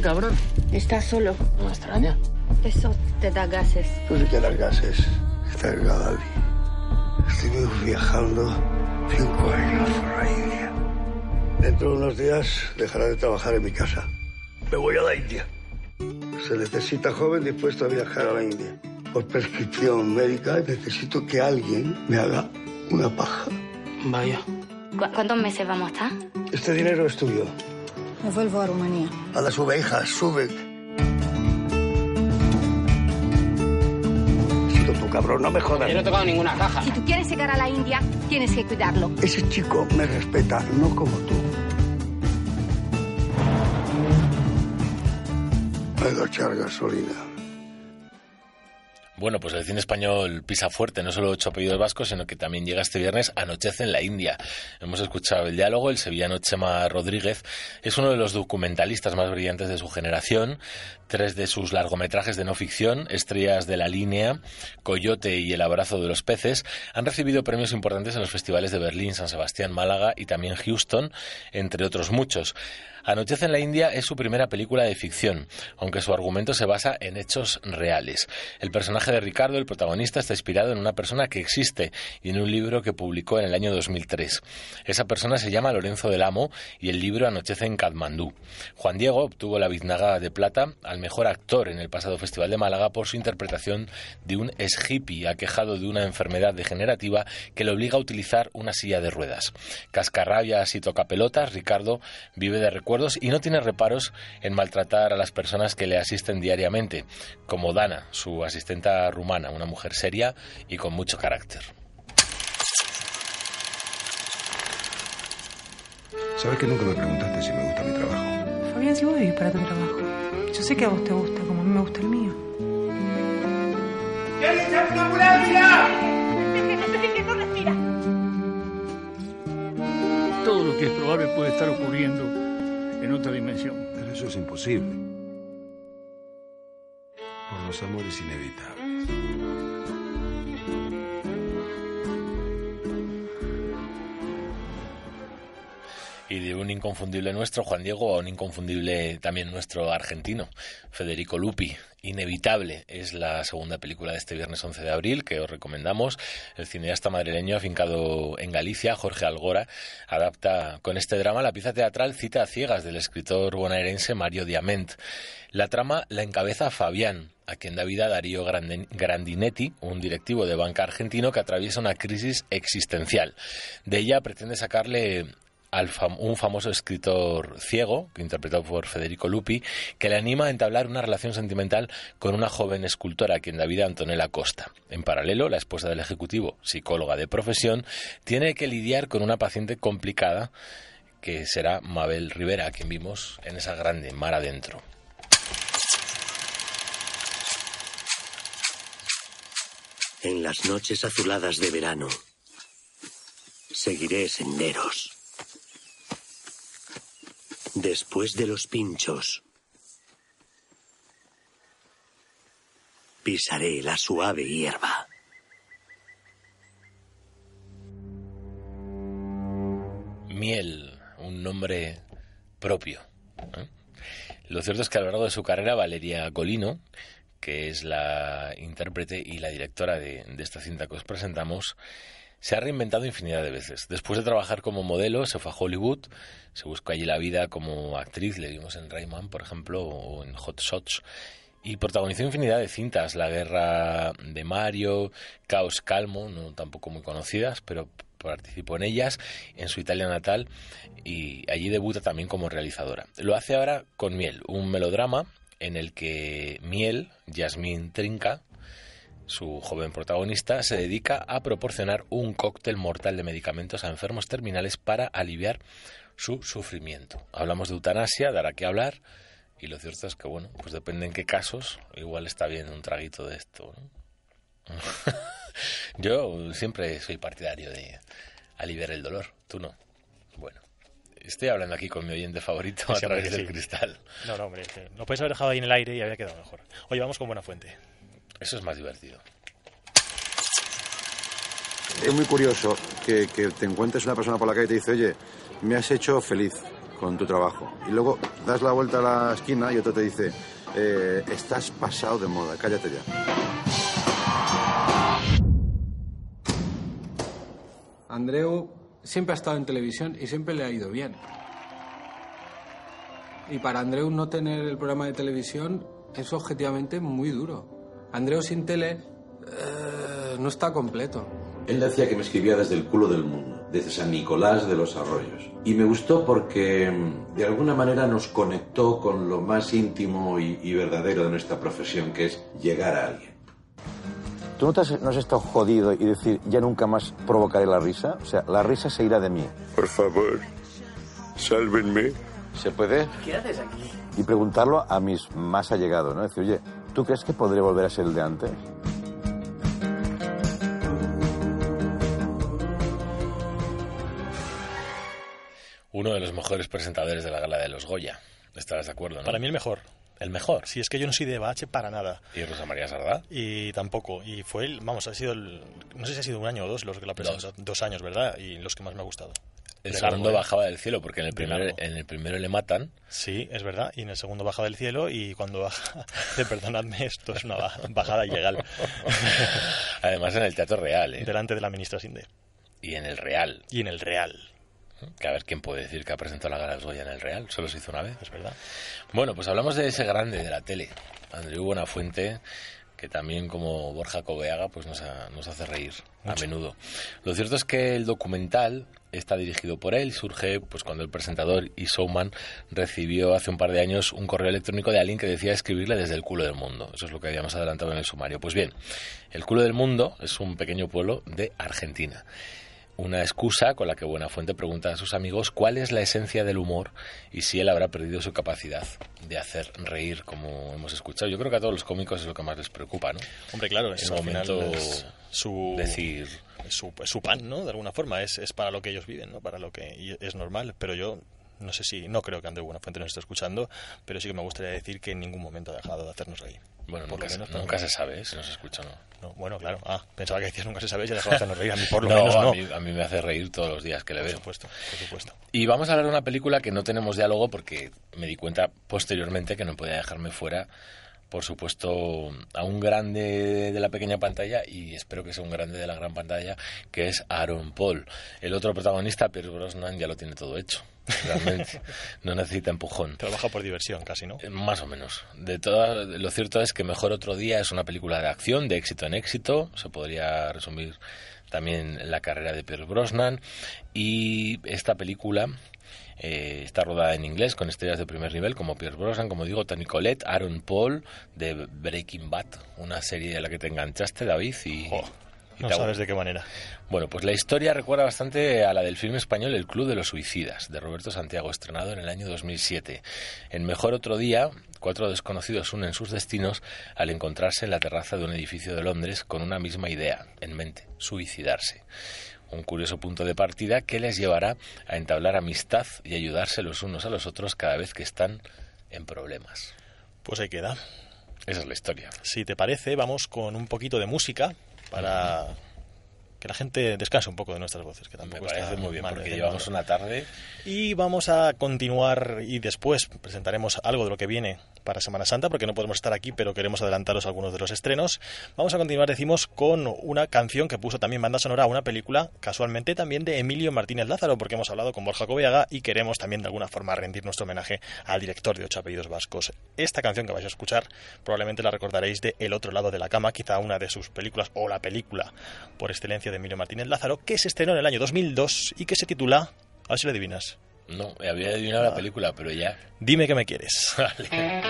Speaker 11: Ese cabrón?
Speaker 12: Estás solo.
Speaker 11: No me extraña.
Speaker 12: Eso te da gases.
Speaker 13: Tú sí que das gases. Estás Gadali. Estuvimos viajando cinco años por la India. Dentro de unos días dejará de trabajar en mi casa. Me voy a la India. Se necesita joven dispuesto a viajar a la India. Por prescripción médica necesito que alguien me haga una paja.
Speaker 11: Vaya.
Speaker 12: ¿Cu- ¿Cuántos meses vamos a estar?
Speaker 13: Este dinero es tuyo.
Speaker 14: Me vuelvo a Rumanía.
Speaker 13: Anda, sube, hija, sube. Sido tu cabrón, no me jodas.
Speaker 11: Yo no he tocado ninguna caja.
Speaker 12: Si tú quieres llegar a la India, tienes que cuidarlo.
Speaker 13: Ese chico me respeta, no como tú. Hay que echar gasolina.
Speaker 2: Bueno, pues el cine español pisa fuerte, no solo ocho apellidos vascos, sino que también llega este viernes Anochece en la India. Hemos escuchado el diálogo, el sevillano Chema Rodríguez es uno de los documentalistas más brillantes de su generación. Tres de sus largometrajes de no ficción, Estrellas de la Línea, Coyote y El Abrazo de los Peces, han recibido premios importantes en los festivales de Berlín, San Sebastián, Málaga y también Houston, entre otros muchos. Anochece en la India es su primera película de ficción, aunque su argumento se basa en hechos reales. El personaje de Ricardo, el protagonista, está inspirado en una persona que existe y en un libro que publicó en el año 2003. Esa persona se llama Lorenzo del Amo y el libro Anochece en Katmandú. Juan Diego obtuvo la Biznaga de Plata al mejor actor en el pasado Festival de Málaga por su interpretación de un ex hippie aquejado de una enfermedad degenerativa que le obliga a utilizar una silla de ruedas. Cascarrabias y tocapelotas, Ricardo vive de recuerdos y no tiene reparos en maltratar a las personas que le asisten diariamente, como Dana, su asistenta rumana, una mujer seria y con mucho carácter.
Speaker 15: ¿Sabes que nunca me preguntaste si me gusta mi trabajo?
Speaker 16: Fabián, si vos vivís para tu trabajo. Yo sé que a vos te gusta, como a mí me gusta el mío.
Speaker 17: Todo lo que es probable puede estar ocurriendo en otra dimensión.
Speaker 15: Pero eso es imposible. Por los amores inevitables.
Speaker 2: Y de un inconfundible nuestro, Juan Diego, a un inconfundible también nuestro argentino, Federico Lupi. Inevitable es la segunda película de este viernes 11 de abril que os recomendamos. El cineasta madrileño afincado en Galicia, Jorge Algora, adapta con este drama la pieza teatral Cita a ciegas del escritor bonaerense Mario Diament. La trama la encabeza Fabián, a quien da vida Darío Grandinetti, un directivo de banca argentino que atraviesa una crisis existencial. De ella pretende sacarle al un famoso escritor ciego, que interpretado por Federico Lupi, que le anima a entablar una relación sentimental con una joven escultora, quien da vida a Antonella Costa. En paralelo, la esposa del ejecutivo, psicóloga de profesión, tiene que lidiar con una paciente complicada que será Mabel Rivera, quien vimos en esa grande mar adentro.
Speaker 18: En las noches azuladas de verano, seguiré senderos. Después de los pinchos, pisaré la suave hierba.
Speaker 2: Miel, un nombre propio. ¿eh? Lo cierto es que a lo largo de su carrera, Valeria Colino, que es la intérprete y la directora de, de esta cinta que os presentamos, se ha reinventado infinidad de veces. Después de trabajar como modelo, se fue a Hollywood, se buscó allí la vida como actriz, le vimos en Rayman, por ejemplo, o en Hot Shots, y protagonizó infinidad de cintas, La Guerra de Mario, Caos Calmo, no tampoco muy conocidas, pero participó en ellas, en su Italia natal, y allí debuta también como realizadora. Lo hace ahora con Miel, un melodrama en el que Miel, Yasmín Trinca, su joven protagonista, se dedica a proporcionar un cóctel mortal de medicamentos a enfermos terminales para aliviar su sufrimiento. Hablamos de eutanasia, dará que hablar, y lo cierto es que, bueno, pues depende en qué casos, igual está bien un traguito de esto. ¿no? Yo siempre soy partidario de aliviar el dolor, tú no. Bueno, estoy hablando aquí con mi oyente favorito a
Speaker 3: Sí,
Speaker 2: través del cristal.
Speaker 3: No, no, hombre, lo puedes haber dejado ahí en el aire y había quedado mejor. Oye, vamos con buena fuente.
Speaker 2: Eso es más divertido.
Speaker 15: Es muy curioso que, que te encuentres una persona por la calle y te dice, oye, me has hecho feliz con tu trabajo. Y luego das la vuelta a la esquina y otro te dice, eh, estás pasado de moda, cállate ya.
Speaker 19: Andreu siempre ha estado en televisión y siempre le ha ido bien. Y para Andreu no tener el programa de televisión es objetivamente muy duro. Andreu sin tele eh, no está completo.
Speaker 20: Él decía que me escribía desde el culo del mundo, desde San Nicolás de los Arroyos. Y me gustó porque mm, de alguna manera nos conectó con lo más íntimo y, y verdadero de nuestra profesión, que es llegar a alguien.
Speaker 21: ¿Tú no, te has, no has estado jodido y decir, ya nunca más provocaré la risa? O sea, la risa se irá de mí.
Speaker 13: Por favor, sálvenme.
Speaker 21: ¿Se puede?
Speaker 22: ¿Qué haces aquí?
Speaker 21: Y preguntarlo a mis más allegados, ¿no? Decir, oye, ¿tú crees que podré volver a ser el de antes?
Speaker 2: Uno de los mejores presentadores de la gala de los Goya. Estarás de acuerdo, ¿no?
Speaker 3: Para mí el mejor.
Speaker 2: El mejor.
Speaker 3: Si es que yo no soy de Bache para nada.
Speaker 2: ¿Y Rosa María Sardá?
Speaker 3: Y tampoco. Y fue el, vamos, ha sido el, no sé si ha sido un año o dos los que la presentó. Dos. años, ¿verdad? Y los que más me ha gustado.
Speaker 2: El
Speaker 3: De
Speaker 2: segundo bajaba del cielo porque en el,
Speaker 3: largo.
Speaker 2: en el primero le matan.
Speaker 3: Sí, es verdad. Y en el segundo baja del cielo y cuando baja, perdonadme, esto es una ba- bajada ilegal.
Speaker 2: Además en el Teatro Real, ¿eh?
Speaker 3: Delante de la ministra Sinde.
Speaker 2: Y en el Real.
Speaker 3: Y en el Real.
Speaker 2: Que a ver quién puede decir que ha presentado la gala Goya en el Real. Solo se hizo una vez.
Speaker 3: Es verdad.
Speaker 2: Bueno, pues hablamos de ese grande de la tele, Andreu Buenafuente, que también como Borja Coveaga pues nos, ha- nos hace reír a
Speaker 3: Mucho.
Speaker 2: menudo. Lo cierto es que el documental está dirigido por él, surge pues cuando el presentador y showman recibió hace un par de años un correo electrónico de alguien que decía escribirle desde el culo del mundo. Eso es lo que habíamos adelantado en el sumario. Pues bien, el culo del mundo es un pequeño pueblo de Argentina una excusa con la que Buenafuente pregunta a sus amigos cuál es la esencia del humor y si él habrá perdido su capacidad de hacer reír, como hemos escuchado. Yo creo que a todos los cómicos es lo que más les preocupa, ¿no?
Speaker 3: Hombre, claro, es final
Speaker 2: momento
Speaker 3: es su
Speaker 2: decir
Speaker 3: es su, es su pan, ¿no? De alguna forma es, es para lo que ellos viven, ¿no? Para lo que y es normal, pero yo no sé si no creo que Andreu Buenafuente nos esté escuchando, pero sí que me gustaría decir que en ningún momento ha dejado de hacernos reír.
Speaker 2: Bueno,
Speaker 3: Por
Speaker 2: nunca,
Speaker 3: lo
Speaker 2: se-
Speaker 3: menos, no.
Speaker 2: nunca se sabe ¿eh? si nos escucha o no.
Speaker 3: No, bueno, claro. Ah, pensaba que decías nunca se sabe y ha dejado de hacernos reír. A mí por lo
Speaker 2: No,
Speaker 3: menos
Speaker 2: a
Speaker 3: no.
Speaker 2: mí, a mí me hace reír todos los días que le
Speaker 3: Por
Speaker 2: veo.
Speaker 3: supuesto, por supuesto.
Speaker 2: Y vamos a hablar de una película que no tenemos diálogo porque me di cuenta posteriormente que no podía dejarme fuera, por supuesto, a un grande de la pequeña pantalla y espero que sea un grande de la gran pantalla, que es Aaron Paul. El otro protagonista, Pierce Brosnan, ya lo tiene todo hecho. Realmente, no necesita empujón.
Speaker 3: Trabaja por diversión casi, ¿no?
Speaker 2: Eh, Más o menos. De todas, lo cierto es que Mejor Otro Día es una película de acción, de éxito en éxito. Se podría resumir también la carrera de Pierce Brosnan y esta película eh, está rodada en inglés con estrellas de primer nivel como Pierce Brosnan, como digo, Tony Collette, Aaron Paul de Breaking Bad, una serie de la que te enganchaste, David, y...
Speaker 3: No sabes de qué manera.
Speaker 2: Bueno, pues la historia recuerda bastante a la del filme español El Club de los Suicidas, de Roberto Santiago, estrenado en el año 2007. En Mejor Otro Día, cuatro desconocidos unen sus destinos al encontrarse en la terraza de un edificio de Londres con una misma idea en mente, suicidarse. Un curioso punto de partida que les llevará a entablar amistad y ayudarse los unos a los otros cada vez que están en problemas.
Speaker 3: Pues ahí queda.
Speaker 2: Esa es la historia.
Speaker 3: Si te parece, vamos con un poquito de música para que la gente descanse un poco de nuestras voces, que
Speaker 2: Me
Speaker 3: tampoco
Speaker 2: parece
Speaker 3: está
Speaker 2: muy bien,
Speaker 3: mal
Speaker 2: porque llevamos una tarde
Speaker 3: Y vamos a continuar y después presentaremos algo de lo que viene para Semana Santa, porque no podemos estar aquí, pero queremos adelantaros algunos de los estrenos. Vamos a continuar, decimos, con una canción que puso también banda sonora a una película, casualmente también de Emilio Martínez Lázaro, porque hemos hablado con Borja Coveaga y queremos también de alguna forma rendir nuestro homenaje al director de Ocho Apellidos Vascos. Esta canción que vais a escuchar probablemente la recordaréis de El otro lado de la cama, quizá una de sus películas o la película por excelencia de Emilio Martínez Lázaro, que se estrenó en el año 2002 y que se titula, a ver si lo adivinas.
Speaker 2: No, había adivinado la película, pero ya.
Speaker 3: Dime que me quieres.
Speaker 23: Hay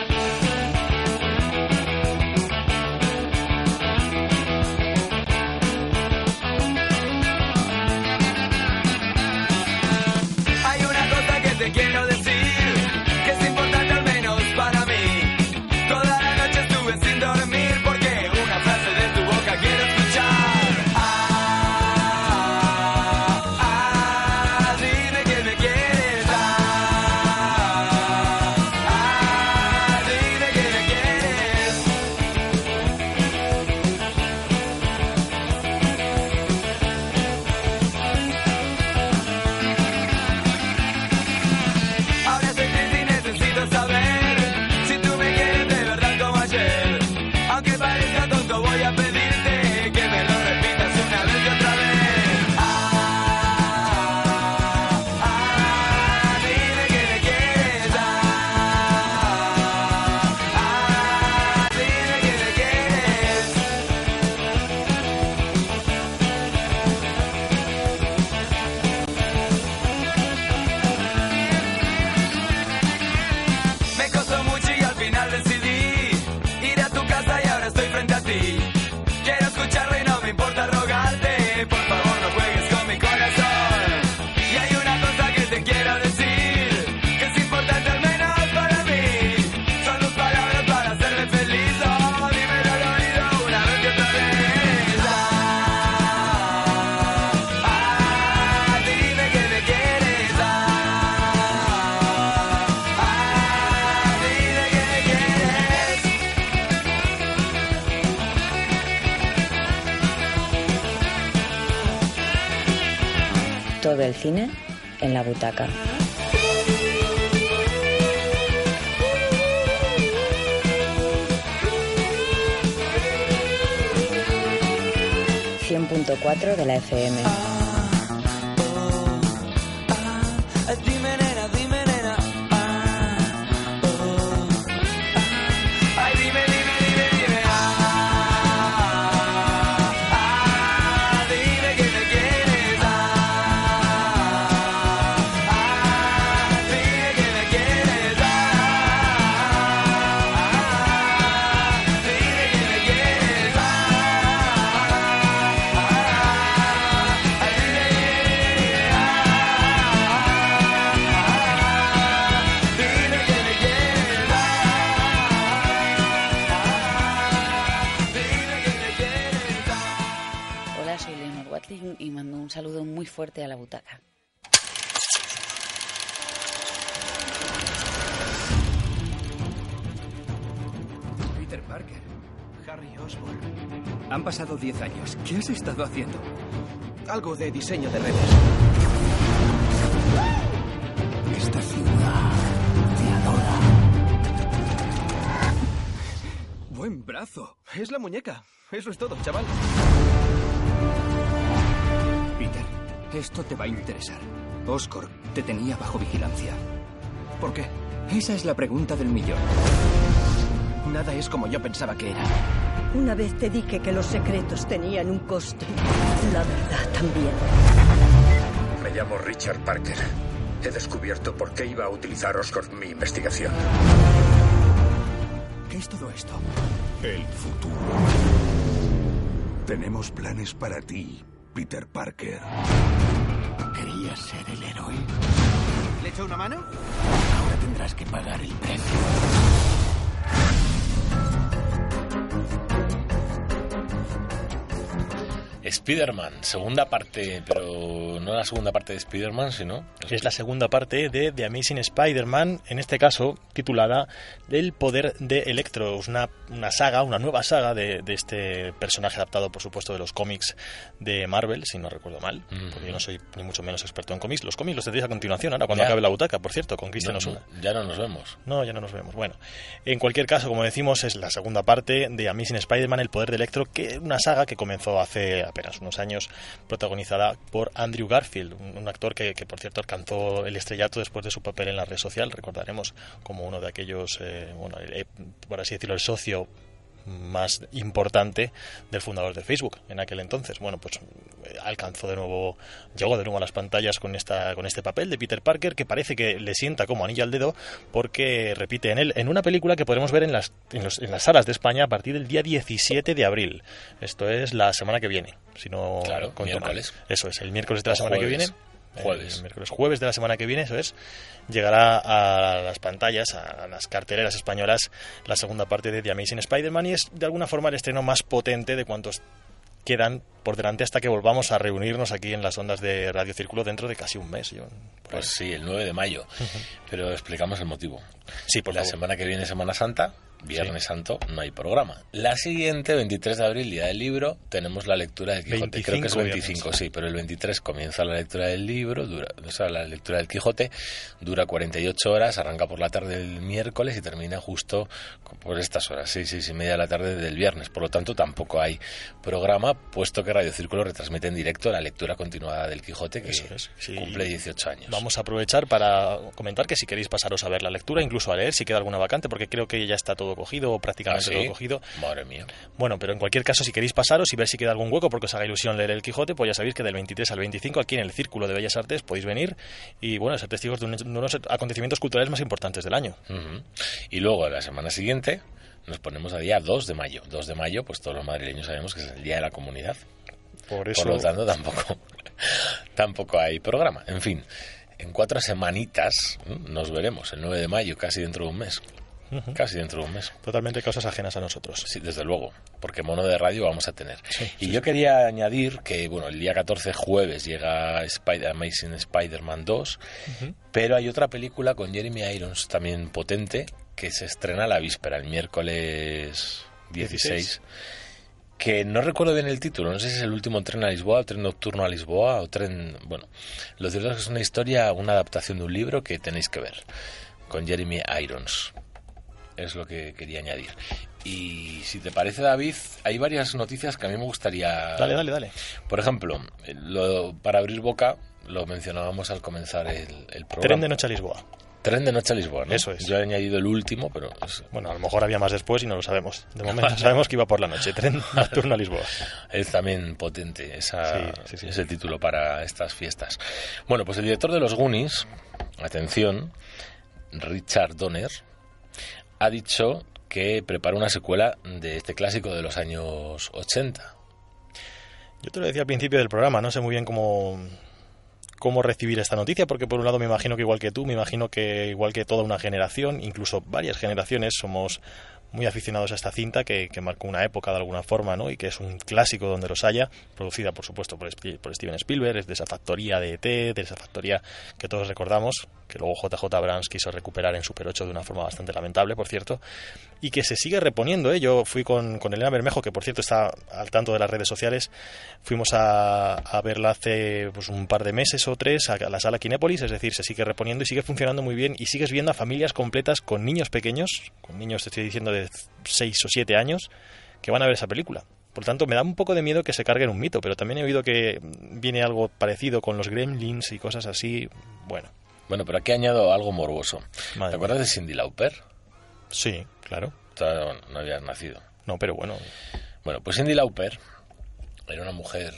Speaker 24: butaca. ...100.4 de la FM. Fuerte a la butaca.
Speaker 25: Peter Parker, Harry Osborn. Han pasado 10 años. ¿Qué has estado haciendo? Algo de diseño de redes. Esta ciudad te adora. Buen brazo. Es la muñeca. Eso es todo, chaval. Esto te va a interesar. Oscorp te tenía bajo vigilancia. ¿Por qué? Esa es la pregunta del millón. Nada es como yo pensaba que era.
Speaker 26: Una vez te dije que los secretos tenían un coste. La verdad también.
Speaker 27: Me llamo Richard Parker. He descubierto por qué iba a utilizar Oscorp mi investigación.
Speaker 25: ¿Qué es todo esto?
Speaker 27: El futuro.
Speaker 28: Tenemos planes para ti, Peter Parker.
Speaker 25: ¿Querías ser el héroe?
Speaker 28: ¿Le echo una mano?
Speaker 25: Ahora tendrás que pagar el precio.
Speaker 2: Spider-Man, segunda parte, pero no la segunda parte de Spider-Man, sino...
Speaker 3: Es la segunda parte de The Amazing Spider-Man, en este caso titulada El poder de Electro, una, una saga, una nueva saga de, de este personaje adaptado, por supuesto, de los cómics de Marvel, si no recuerdo mal, porque yo no soy ni mucho menos experto en cómics. Los cómics los tendréis a continuación, ahora cuando
Speaker 2: Ya.
Speaker 3: acabe la butaca, por cierto, con Cristian
Speaker 2: No,
Speaker 3: Osuna.
Speaker 2: ya no nos vemos.
Speaker 3: No, ya no nos vemos. Bueno, en cualquier caso, como decimos, es la segunda parte de Amazing Spider-Man, El Poder de Electro, que una saga que comenzó hace apenas unos años, protagonizada por Andrew Garfield, un, un actor que, que, por cierto, alcanzó el estrellato después de su papel en la red social. Recordaremos como uno de aquellos, eh, bueno, eh, por así decirlo, el socio más importante del fundador de Facebook en aquel entonces. Bueno, pues eh, alcanzó de nuevo, llegó de nuevo a las pantallas con esta con este papel de Peter Parker que parece que le sienta como anillo al dedo porque repite en él en una película que podremos ver en las en, los- en las salas de España a partir del día 17 de abril. Esto es la semana que viene, si no
Speaker 2: Claro, miércoles.
Speaker 3: Eso es, el miércoles de la
Speaker 2: O
Speaker 3: semana que viene.
Speaker 2: Jueves.
Speaker 3: El miércoles jueves de la semana que viene, eso es, llegará a las pantallas, a las carteleras españolas, la segunda parte de The Amazing Spider-Man y es de alguna forma el estreno más potente de cuantos quedan por delante hasta que volvamos a reunirnos aquí en las ondas de Radio Círculo dentro de casi un mes. Yo,
Speaker 2: Pues sí, el 9 de mayo. Pero explicamos el motivo.
Speaker 3: Sí, por
Speaker 2: La
Speaker 3: favor.
Speaker 2: semana que viene, Semana Santa, Viernes Santo, no hay programa. La siguiente, 23 de abril, Día del Libro, tenemos la lectura del Quijote. Creo que es
Speaker 3: 25
Speaker 2: 25,
Speaker 3: viernes.
Speaker 2: sí, pero el 23 comienza la lectura del libro, dura, o sea, la lectura del Quijote, dura 48 horas, arranca por la tarde del miércoles y termina justo por estas horas, sí, sí, sí, media de la tarde del viernes. Por lo tanto, tampoco hay programa, puesto que Radio Círculo retransmite en directo la lectura continuada del Quijote, que
Speaker 3: Eso es, sí.
Speaker 2: cumple 18 años.
Speaker 3: Vamos a aprovechar para comentar que si queréis pasaros a ver la lectura, incluso a leer si queda alguna vacante, porque creo que ya está todo cogido o prácticamente
Speaker 2: ¿Ah, sí?
Speaker 3: todo cogido.
Speaker 2: Madre mía.
Speaker 3: Bueno, pero en cualquier caso, si queréis pasaros y ver si queda algún hueco porque os haga ilusión leer el Quijote, pues ya sabéis que del 23 al 25 aquí en el Círculo de Bellas Artes podéis venir y bueno, ser testigos de, un- de unos acontecimientos culturales más importantes del año.
Speaker 2: Y luego la semana siguiente nos ponemos a día 2 de mayo. 2 de mayo, pues todos los madrileños sabemos que es el Día de la Comunidad.
Speaker 3: Por eso
Speaker 2: Por lo tanto, tampoco, tampoco hay programa. En fin, en cuatro semanitas nos veremos, el 9 de mayo, casi dentro de un mes. Casi dentro de un mes.
Speaker 3: totalmente cosas ajenas a nosotros.
Speaker 2: Sí, desde luego, porque mono de radio vamos a tener. y yo quería añadir que, bueno, el día 14 jueves llega Spider Amazing Spider-Man 2, pero hay otra película con Jeremy Irons también potente que se estrena la víspera, el miércoles 16.
Speaker 3: 16.
Speaker 2: Que no recuerdo bien el título, no sé si es el último tren a Lisboa, o tren nocturno a Lisboa, o tren. Bueno, lo cierto es que es una historia, una adaptación de un libro que tenéis que ver, con Jeremy Irons. Es lo que quería añadir. Y si te parece, David, hay varias noticias que a mí me gustaría.
Speaker 3: Dale, dale, dale.
Speaker 2: Por ejemplo, lo, para abrir boca, lo mencionábamos al comenzar el, el programa.
Speaker 3: Tren de noche a Lisboa.
Speaker 2: Tren de noche a Lisboa, ¿no?
Speaker 3: Eso es.
Speaker 2: Yo he añadido el último, pero. es-
Speaker 3: Bueno, a lo mejor había más después y no lo sabemos. De momento sabemos que iba por la noche. Tren nocturno a Lisboa.
Speaker 2: Es también potente esa,
Speaker 3: Sí, sí, sí.
Speaker 2: ese título para estas fiestas. Bueno, pues el director de los Goonies, atención, Richard Donner, ha dicho que prepara una secuela de este clásico de los años 80.
Speaker 3: Yo te lo decía al principio del programa, no sé muy bien cómo, cómo recibir esta noticia, porque por un lado me imagino que igual que tú, me imagino que igual que toda una generación, incluso varias generaciones, somos muy aficionados a esta cinta que, marcó una época de alguna forma, ¿no? Y que es un clásico donde los haya, producida por supuesto por, por Steven Spielberg, es de esa factoría de ET, de esa factoría que todos recordamos, que luego JJ Abrams quiso recuperar en Super 8 de una forma bastante lamentable, por cierto, y que se sigue reponiendo. ¿eh? Yo fui con, con Elena Bermejo, que por cierto está al tanto de las redes sociales, fuimos a, a verla hace pues, un par de meses o tres a la sala Kinépolis, es decir, se sigue reponiendo y sigue funcionando muy bien y sigues viendo a familias completas con niños pequeños, con niños, te estoy diciendo, de 6 o 7 años, que van a ver esa película. Por tanto, me da un poco de miedo que se carguen un mito, pero también he oído que viene algo parecido con los gremlins y cosas así. Bueno.
Speaker 2: Bueno, pero aquí añado algo morboso.
Speaker 3: Madre
Speaker 2: ¿Te acuerdas de Cindy Lauper?
Speaker 3: Sí, claro.
Speaker 2: Todavía no, no habías nacido.
Speaker 3: No, pero bueno.
Speaker 2: Bueno, pues Cindy Lauper era una mujer,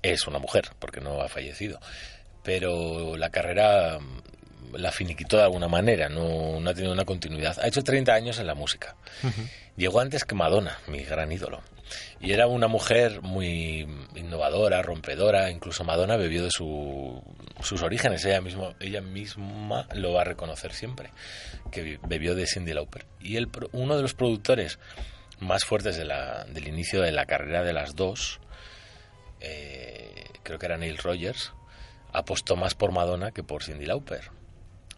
Speaker 2: es una mujer, porque no ha fallecido, pero la carrera mm, la finiquitó de alguna manera, no, no ha tenido una continuidad. Ha hecho 30 años en la música. Llegó antes que Madonna, mi gran ídolo. Y era una mujer muy innovadora, rompedora. Incluso Madonna bebió de su- sus orígenes. Ella, ella misma lo va a reconocer siempre, que bebió de Cindy Lauper. Y el, uno de los productores más fuertes del inicio de la carrera de las dos, eh, creo que era Neil Rogers, apostó más por Madonna que por Cindy Lauper.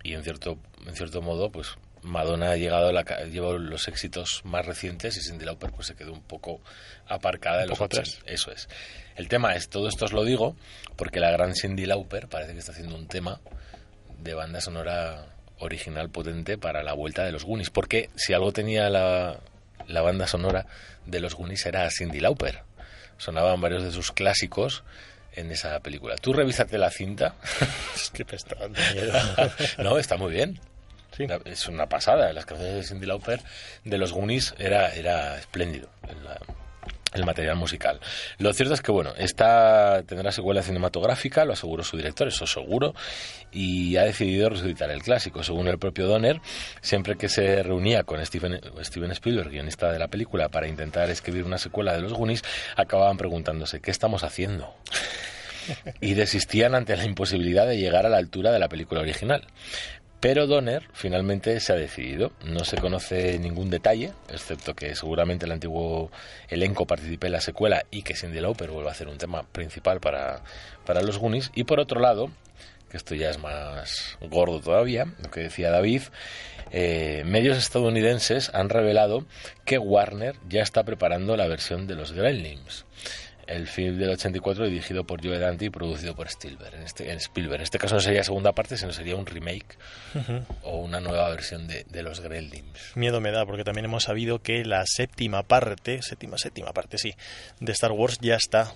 Speaker 2: Y en cierto, en cierto modo, pues Madonna ha llegado a la, llevó los éxitos más recientes y Cindy Lauper pues se quedó un poco aparcada
Speaker 3: Un
Speaker 2: en los
Speaker 3: poco
Speaker 2: 80.
Speaker 3: atrás.
Speaker 2: Eso es. El tema es, todo esto os lo digo porque la gran Cindy Lauper parece que está haciendo un tema de banda sonora original potente para la vuelta de los Goonies. Porque si algo tenía la, la banda sonora de los Goonies era Cindy Lauper. Sonaban varios de sus clásicos en esa película. Tú revísate la cinta.
Speaker 3: es que está dando miedo.
Speaker 2: no, está muy bien. Es una pasada. Las canciones de Cindy Lauper de los Goonies era, era espléndido. el- la- el material musical. Lo cierto es que, bueno, esta tendrá secuela cinematográfica, lo aseguró su director, eso seguro, y ha decidido resucitar el clásico. Según el propio Donner, siempre que se reunía con Steven, Steven Spielberg, guionista de la película, para intentar escribir una secuela de los Goonies, acababan preguntándose, ¿qué estamos haciendo? y desistían ante la imposibilidad de llegar a la altura de la película original. Pero Donner finalmente se ha decidido. No se conoce ningún detalle, excepto que seguramente el antiguo elenco participe en la secuela y que Cindy Lauper vuelva a hacer un tema principal para, para los Goonies. Y por otro lado, que esto ya es más gordo todavía, lo que decía David, eh, medios estadounidenses han revelado que Warner ya está preparando la versión de los Gremlins. El film del 84 dirigido por Joe Dante y producido por Spielberg. En este, en Spielberg. En este caso no sería segunda parte, sino sería un remake o una nueva versión de, de los Gremlins.
Speaker 3: Miedo me da, porque también hemos sabido que la séptima parte, séptima, séptima parte, sí, de Star Wars ya está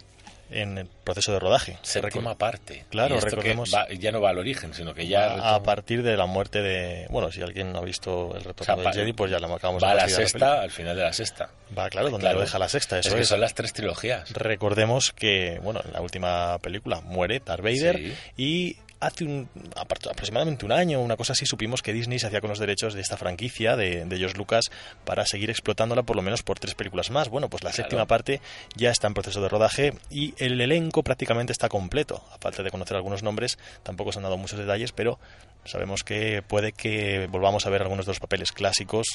Speaker 3: en el proceso de rodaje.
Speaker 2: Séptima parte.
Speaker 3: Claro, recordemos.
Speaker 2: va- ya no va al origen, sino que ya
Speaker 3: a partir de la muerte de. Bueno, si alguien no ha visto el retorno
Speaker 2: O sea,
Speaker 3: del
Speaker 2: va-
Speaker 3: Jedi, pues ya lo acabamos
Speaker 2: va
Speaker 3: de
Speaker 2: a la
Speaker 3: de
Speaker 2: sexta, al final de la sexta.
Speaker 3: Va, claro, donde
Speaker 2: Claro.
Speaker 3: lo deja la sexta, eso
Speaker 2: es que son las tres trilogías.
Speaker 3: Recordemos que, bueno, en la última película muere Darth Vader
Speaker 2: Sí.
Speaker 3: y hace un, aproximadamente un año, una cosa así, supimos que Disney se hacía con los derechos de esta franquicia de, de George Lucas para seguir explotándola por lo menos por tres películas más. Bueno, pues la
Speaker 2: Claro.
Speaker 3: séptima parte ya está en proceso de rodaje y el elenco prácticamente está completo. A falta de conocer algunos nombres, tampoco se han dado muchos detalles, pero sabemos que puede que volvamos a ver algunos de los papeles clásicos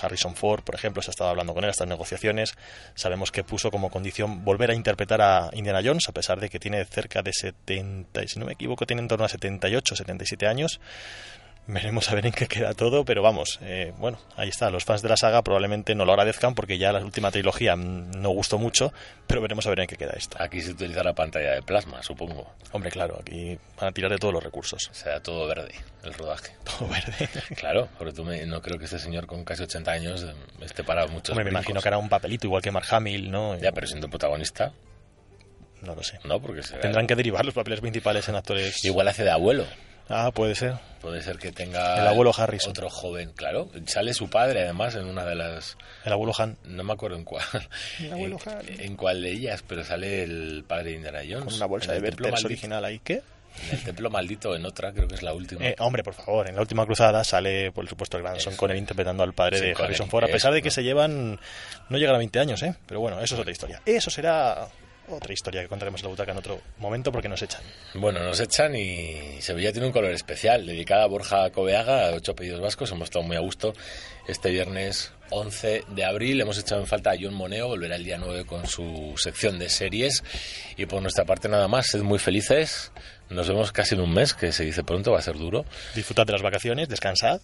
Speaker 3: Harrison Ford, por ejemplo, se ha estado hablando con él, estas negociaciones. Sabemos que puso como condición volver a interpretar a Indiana Jones, a pesar de que tiene cerca de 70, y si no me equivoco, tiene en torno a 78, 77 años. Veremos a ver en qué queda todo, pero vamos, eh, bueno, ahí está. Los fans de la saga probablemente no lo agradezcan porque ya la última trilogía mm, no gustó mucho, pero veremos a ver en qué queda esto.
Speaker 2: Aquí se utiliza la pantalla de plasma, supongo.
Speaker 3: Hombre, claro, aquí van a tirar de todos los recursos.
Speaker 2: O sea, todo verde, el rodaje.
Speaker 3: Todo verde.
Speaker 2: Claro, porque tú me- no creo que este señor con casi 80 años eh, esté para muchos
Speaker 3: Hombre, me imagino que hará un papelito igual que Mark Hamill, ¿no?
Speaker 2: Ya, pero siendo protagonista,
Speaker 3: No lo sé.
Speaker 2: no, porque será-
Speaker 3: Tendrán que derivar los papeles principales en actores.
Speaker 2: Igual hace de abuelo.
Speaker 3: Ah, puede ser.
Speaker 2: Puede ser que tenga
Speaker 3: El abuelo Harrison.
Speaker 2: otro joven, claro. Sale su padre, además, en una de las...
Speaker 3: El abuelo Han.
Speaker 2: No me acuerdo en cuál.
Speaker 3: El abuelo
Speaker 2: en,
Speaker 3: Han.
Speaker 2: en cuál de ellas, pero sale el padre de Indiana Jones.
Speaker 3: Con una bolsa de
Speaker 2: maldito-
Speaker 3: original ahí. ¿Qué?
Speaker 2: En el templo maldito, en otra, creo que es la última.
Speaker 3: Eh, hombre, por favor, en la última cruzada sale, por supuesto, el gran Sean Connery interpretando al padre
Speaker 2: Sí,
Speaker 3: de
Speaker 2: Connery,
Speaker 3: Harrison Ford, a pesar de que se llevan, no llegan a 20 años, ¿eh? Pero bueno, eso es otra historia. Eso será otra historia que contaremos en la butaca en otro momento porque nos echan.
Speaker 2: Bueno, nos echan y Sevilla tiene un color especial, dedicada a Borja Coveaga, a ocho apellidos vascos. Hemos estado muy a gusto este viernes 11 de abril. Hemos echado en falta a John Moneo, volverá el día 9 con su sección de series. Y por nuestra parte nada más, sed muy felices. Nos vemos casi en un mes, que se dice pronto, va a ser duro.
Speaker 3: Disfrutad de las vacaciones, descansad.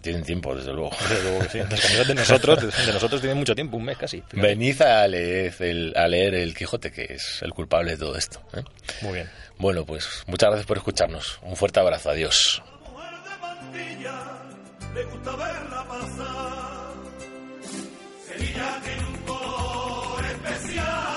Speaker 2: Tienen tiempo, desde luego.
Speaker 3: Desde luego que sí. Descansad de nosotros, de, de nosotros tienen mucho tiempo, un mes casi.
Speaker 2: Venid a leer, el, a leer El Quijote, que es el culpable de todo esto. ¿eh?
Speaker 3: Muy bien.
Speaker 2: Bueno, pues muchas gracias por escucharnos. Un fuerte abrazo. Adiós.
Speaker 23: le gusta verla pasar. Sevilla tiene un color especial.